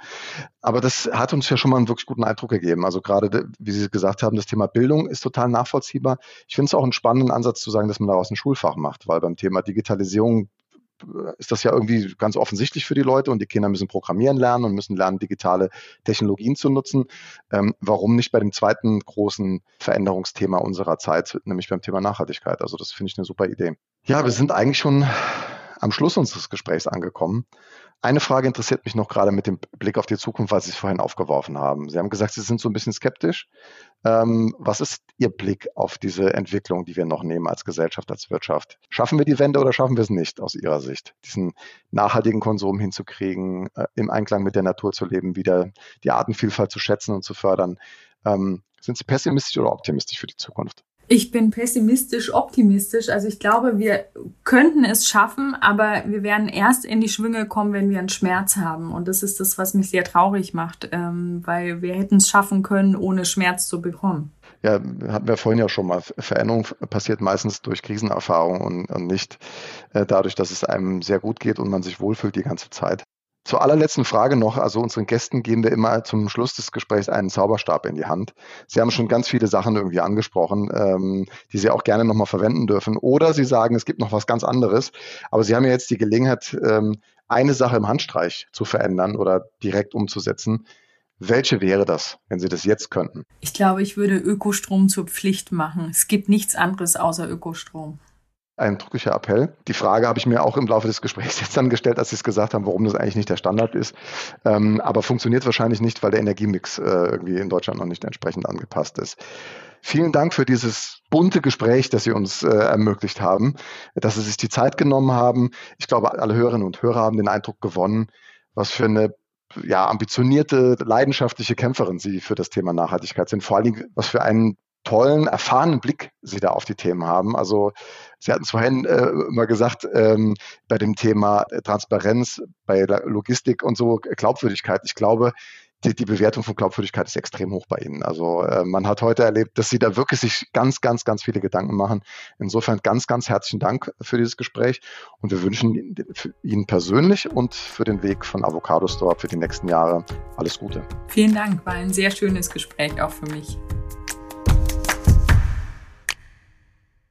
Aber das hat uns ja schon mal einen wirklich guten Eindruck gegeben. Also gerade, wie Sie gesagt haben, das Thema Bildung ist total nachvollziehbar. Ich finde es auch einen spannenden Ansatz zu sagen, dass man daraus ein Schulfach macht, weil beim Thema Digitalisierung ist das ja irgendwie ganz offensichtlich für die Leute und die Kinder müssen programmieren lernen und müssen lernen, digitale Technologien zu nutzen. Ähm, warum nicht bei dem zweiten großen Veränderungsthema unserer Zeit, nämlich beim Thema Nachhaltigkeit? Also das finde ich eine super Idee. Ja, wir sind eigentlich schon am Schluss unseres Gesprächs angekommen. Eine Frage interessiert mich noch gerade mit dem Blick auf die Zukunft, weil Sie es vorhin aufgeworfen haben. Sie haben gesagt, Sie sind so ein bisschen skeptisch. Ähm, was ist Ihr Blick auf diese Entwicklung, die wir noch nehmen als Gesellschaft, als Wirtschaft? Schaffen wir die Wende oder schaffen wir es nicht aus Ihrer Sicht, diesen nachhaltigen Konsum hinzukriegen, äh, im Einklang mit der Natur zu leben, wieder die Artenvielfalt zu schätzen und zu fördern? Ähm, sind Sie pessimistisch oder optimistisch für die Zukunft? Ich bin pessimistisch, optimistisch. Also ich glaube, wir könnten es schaffen, aber wir werden erst in die Schwünge kommen, wenn wir einen Schmerz haben. Und das ist das, was mich sehr traurig macht, ähm, weil wir hätten es schaffen können, ohne Schmerz zu bekommen. Ja, hatten wir vorhin ja schon mal. Veränderung passiert meistens durch Krisenerfahrung und, und nicht äh, dadurch, dass es einem sehr gut geht und man sich wohlfühlt die ganze Zeit. Zur allerletzten Frage noch, also unseren Gästen geben wir immer zum Schluss des Gesprächs einen Zauberstab in die Hand. Sie haben schon ganz viele Sachen irgendwie angesprochen, ähm, die Sie auch gerne nochmal verwenden dürfen. Oder Sie sagen, es gibt noch was ganz anderes. Aber Sie haben ja jetzt die Gelegenheit, ähm, eine Sache im Handstreich zu verändern oder direkt umzusetzen. Welche wäre das, wenn Sie das jetzt könnten? Ich glaube, ich würde Ökostrom zur Pflicht machen. Es gibt nichts anderes außer Ökostrom ein drücklicher Appell. Die Frage habe ich mir auch im Laufe des Gesprächs [laughs] jetzt dann gestellt, als Sie es gesagt haben, warum das eigentlich nicht der Standard ist. Ähm, aber funktioniert wahrscheinlich nicht, weil der Energiemix äh, irgendwie in Deutschland noch nicht entsprechend angepasst ist. Vielen Dank für dieses bunte Gespräch, das Sie uns äh, ermöglicht haben, dass Sie sich die Zeit genommen haben. Ich glaube, alle Hörerinnen und Hörer haben den Eindruck gewonnen, was für eine ja, ambitionierte, leidenschaftliche Kämpferin Sie für das Thema Nachhaltigkeit sind. Vor allen Dingen, was für einen tollen, erfahrenen Blick Sie da auf die Themen haben. Also Sie hatten es vorhin äh, immer gesagt, ähm, bei dem Thema Transparenz, bei Logistik und so, Glaubwürdigkeit. Ich glaube, die, die Bewertung von Glaubwürdigkeit ist extrem hoch bei Ihnen. Also äh, man hat heute erlebt, dass Sie da wirklich sich ganz, ganz, ganz viele Gedanken machen. Insofern ganz, ganz herzlichen Dank für dieses Gespräch und wir wünschen Ihnen persönlich und für den Weg von Avocado Store für die nächsten Jahre alles Gute. Vielen Dank, war ein sehr schönes Gespräch auch für mich.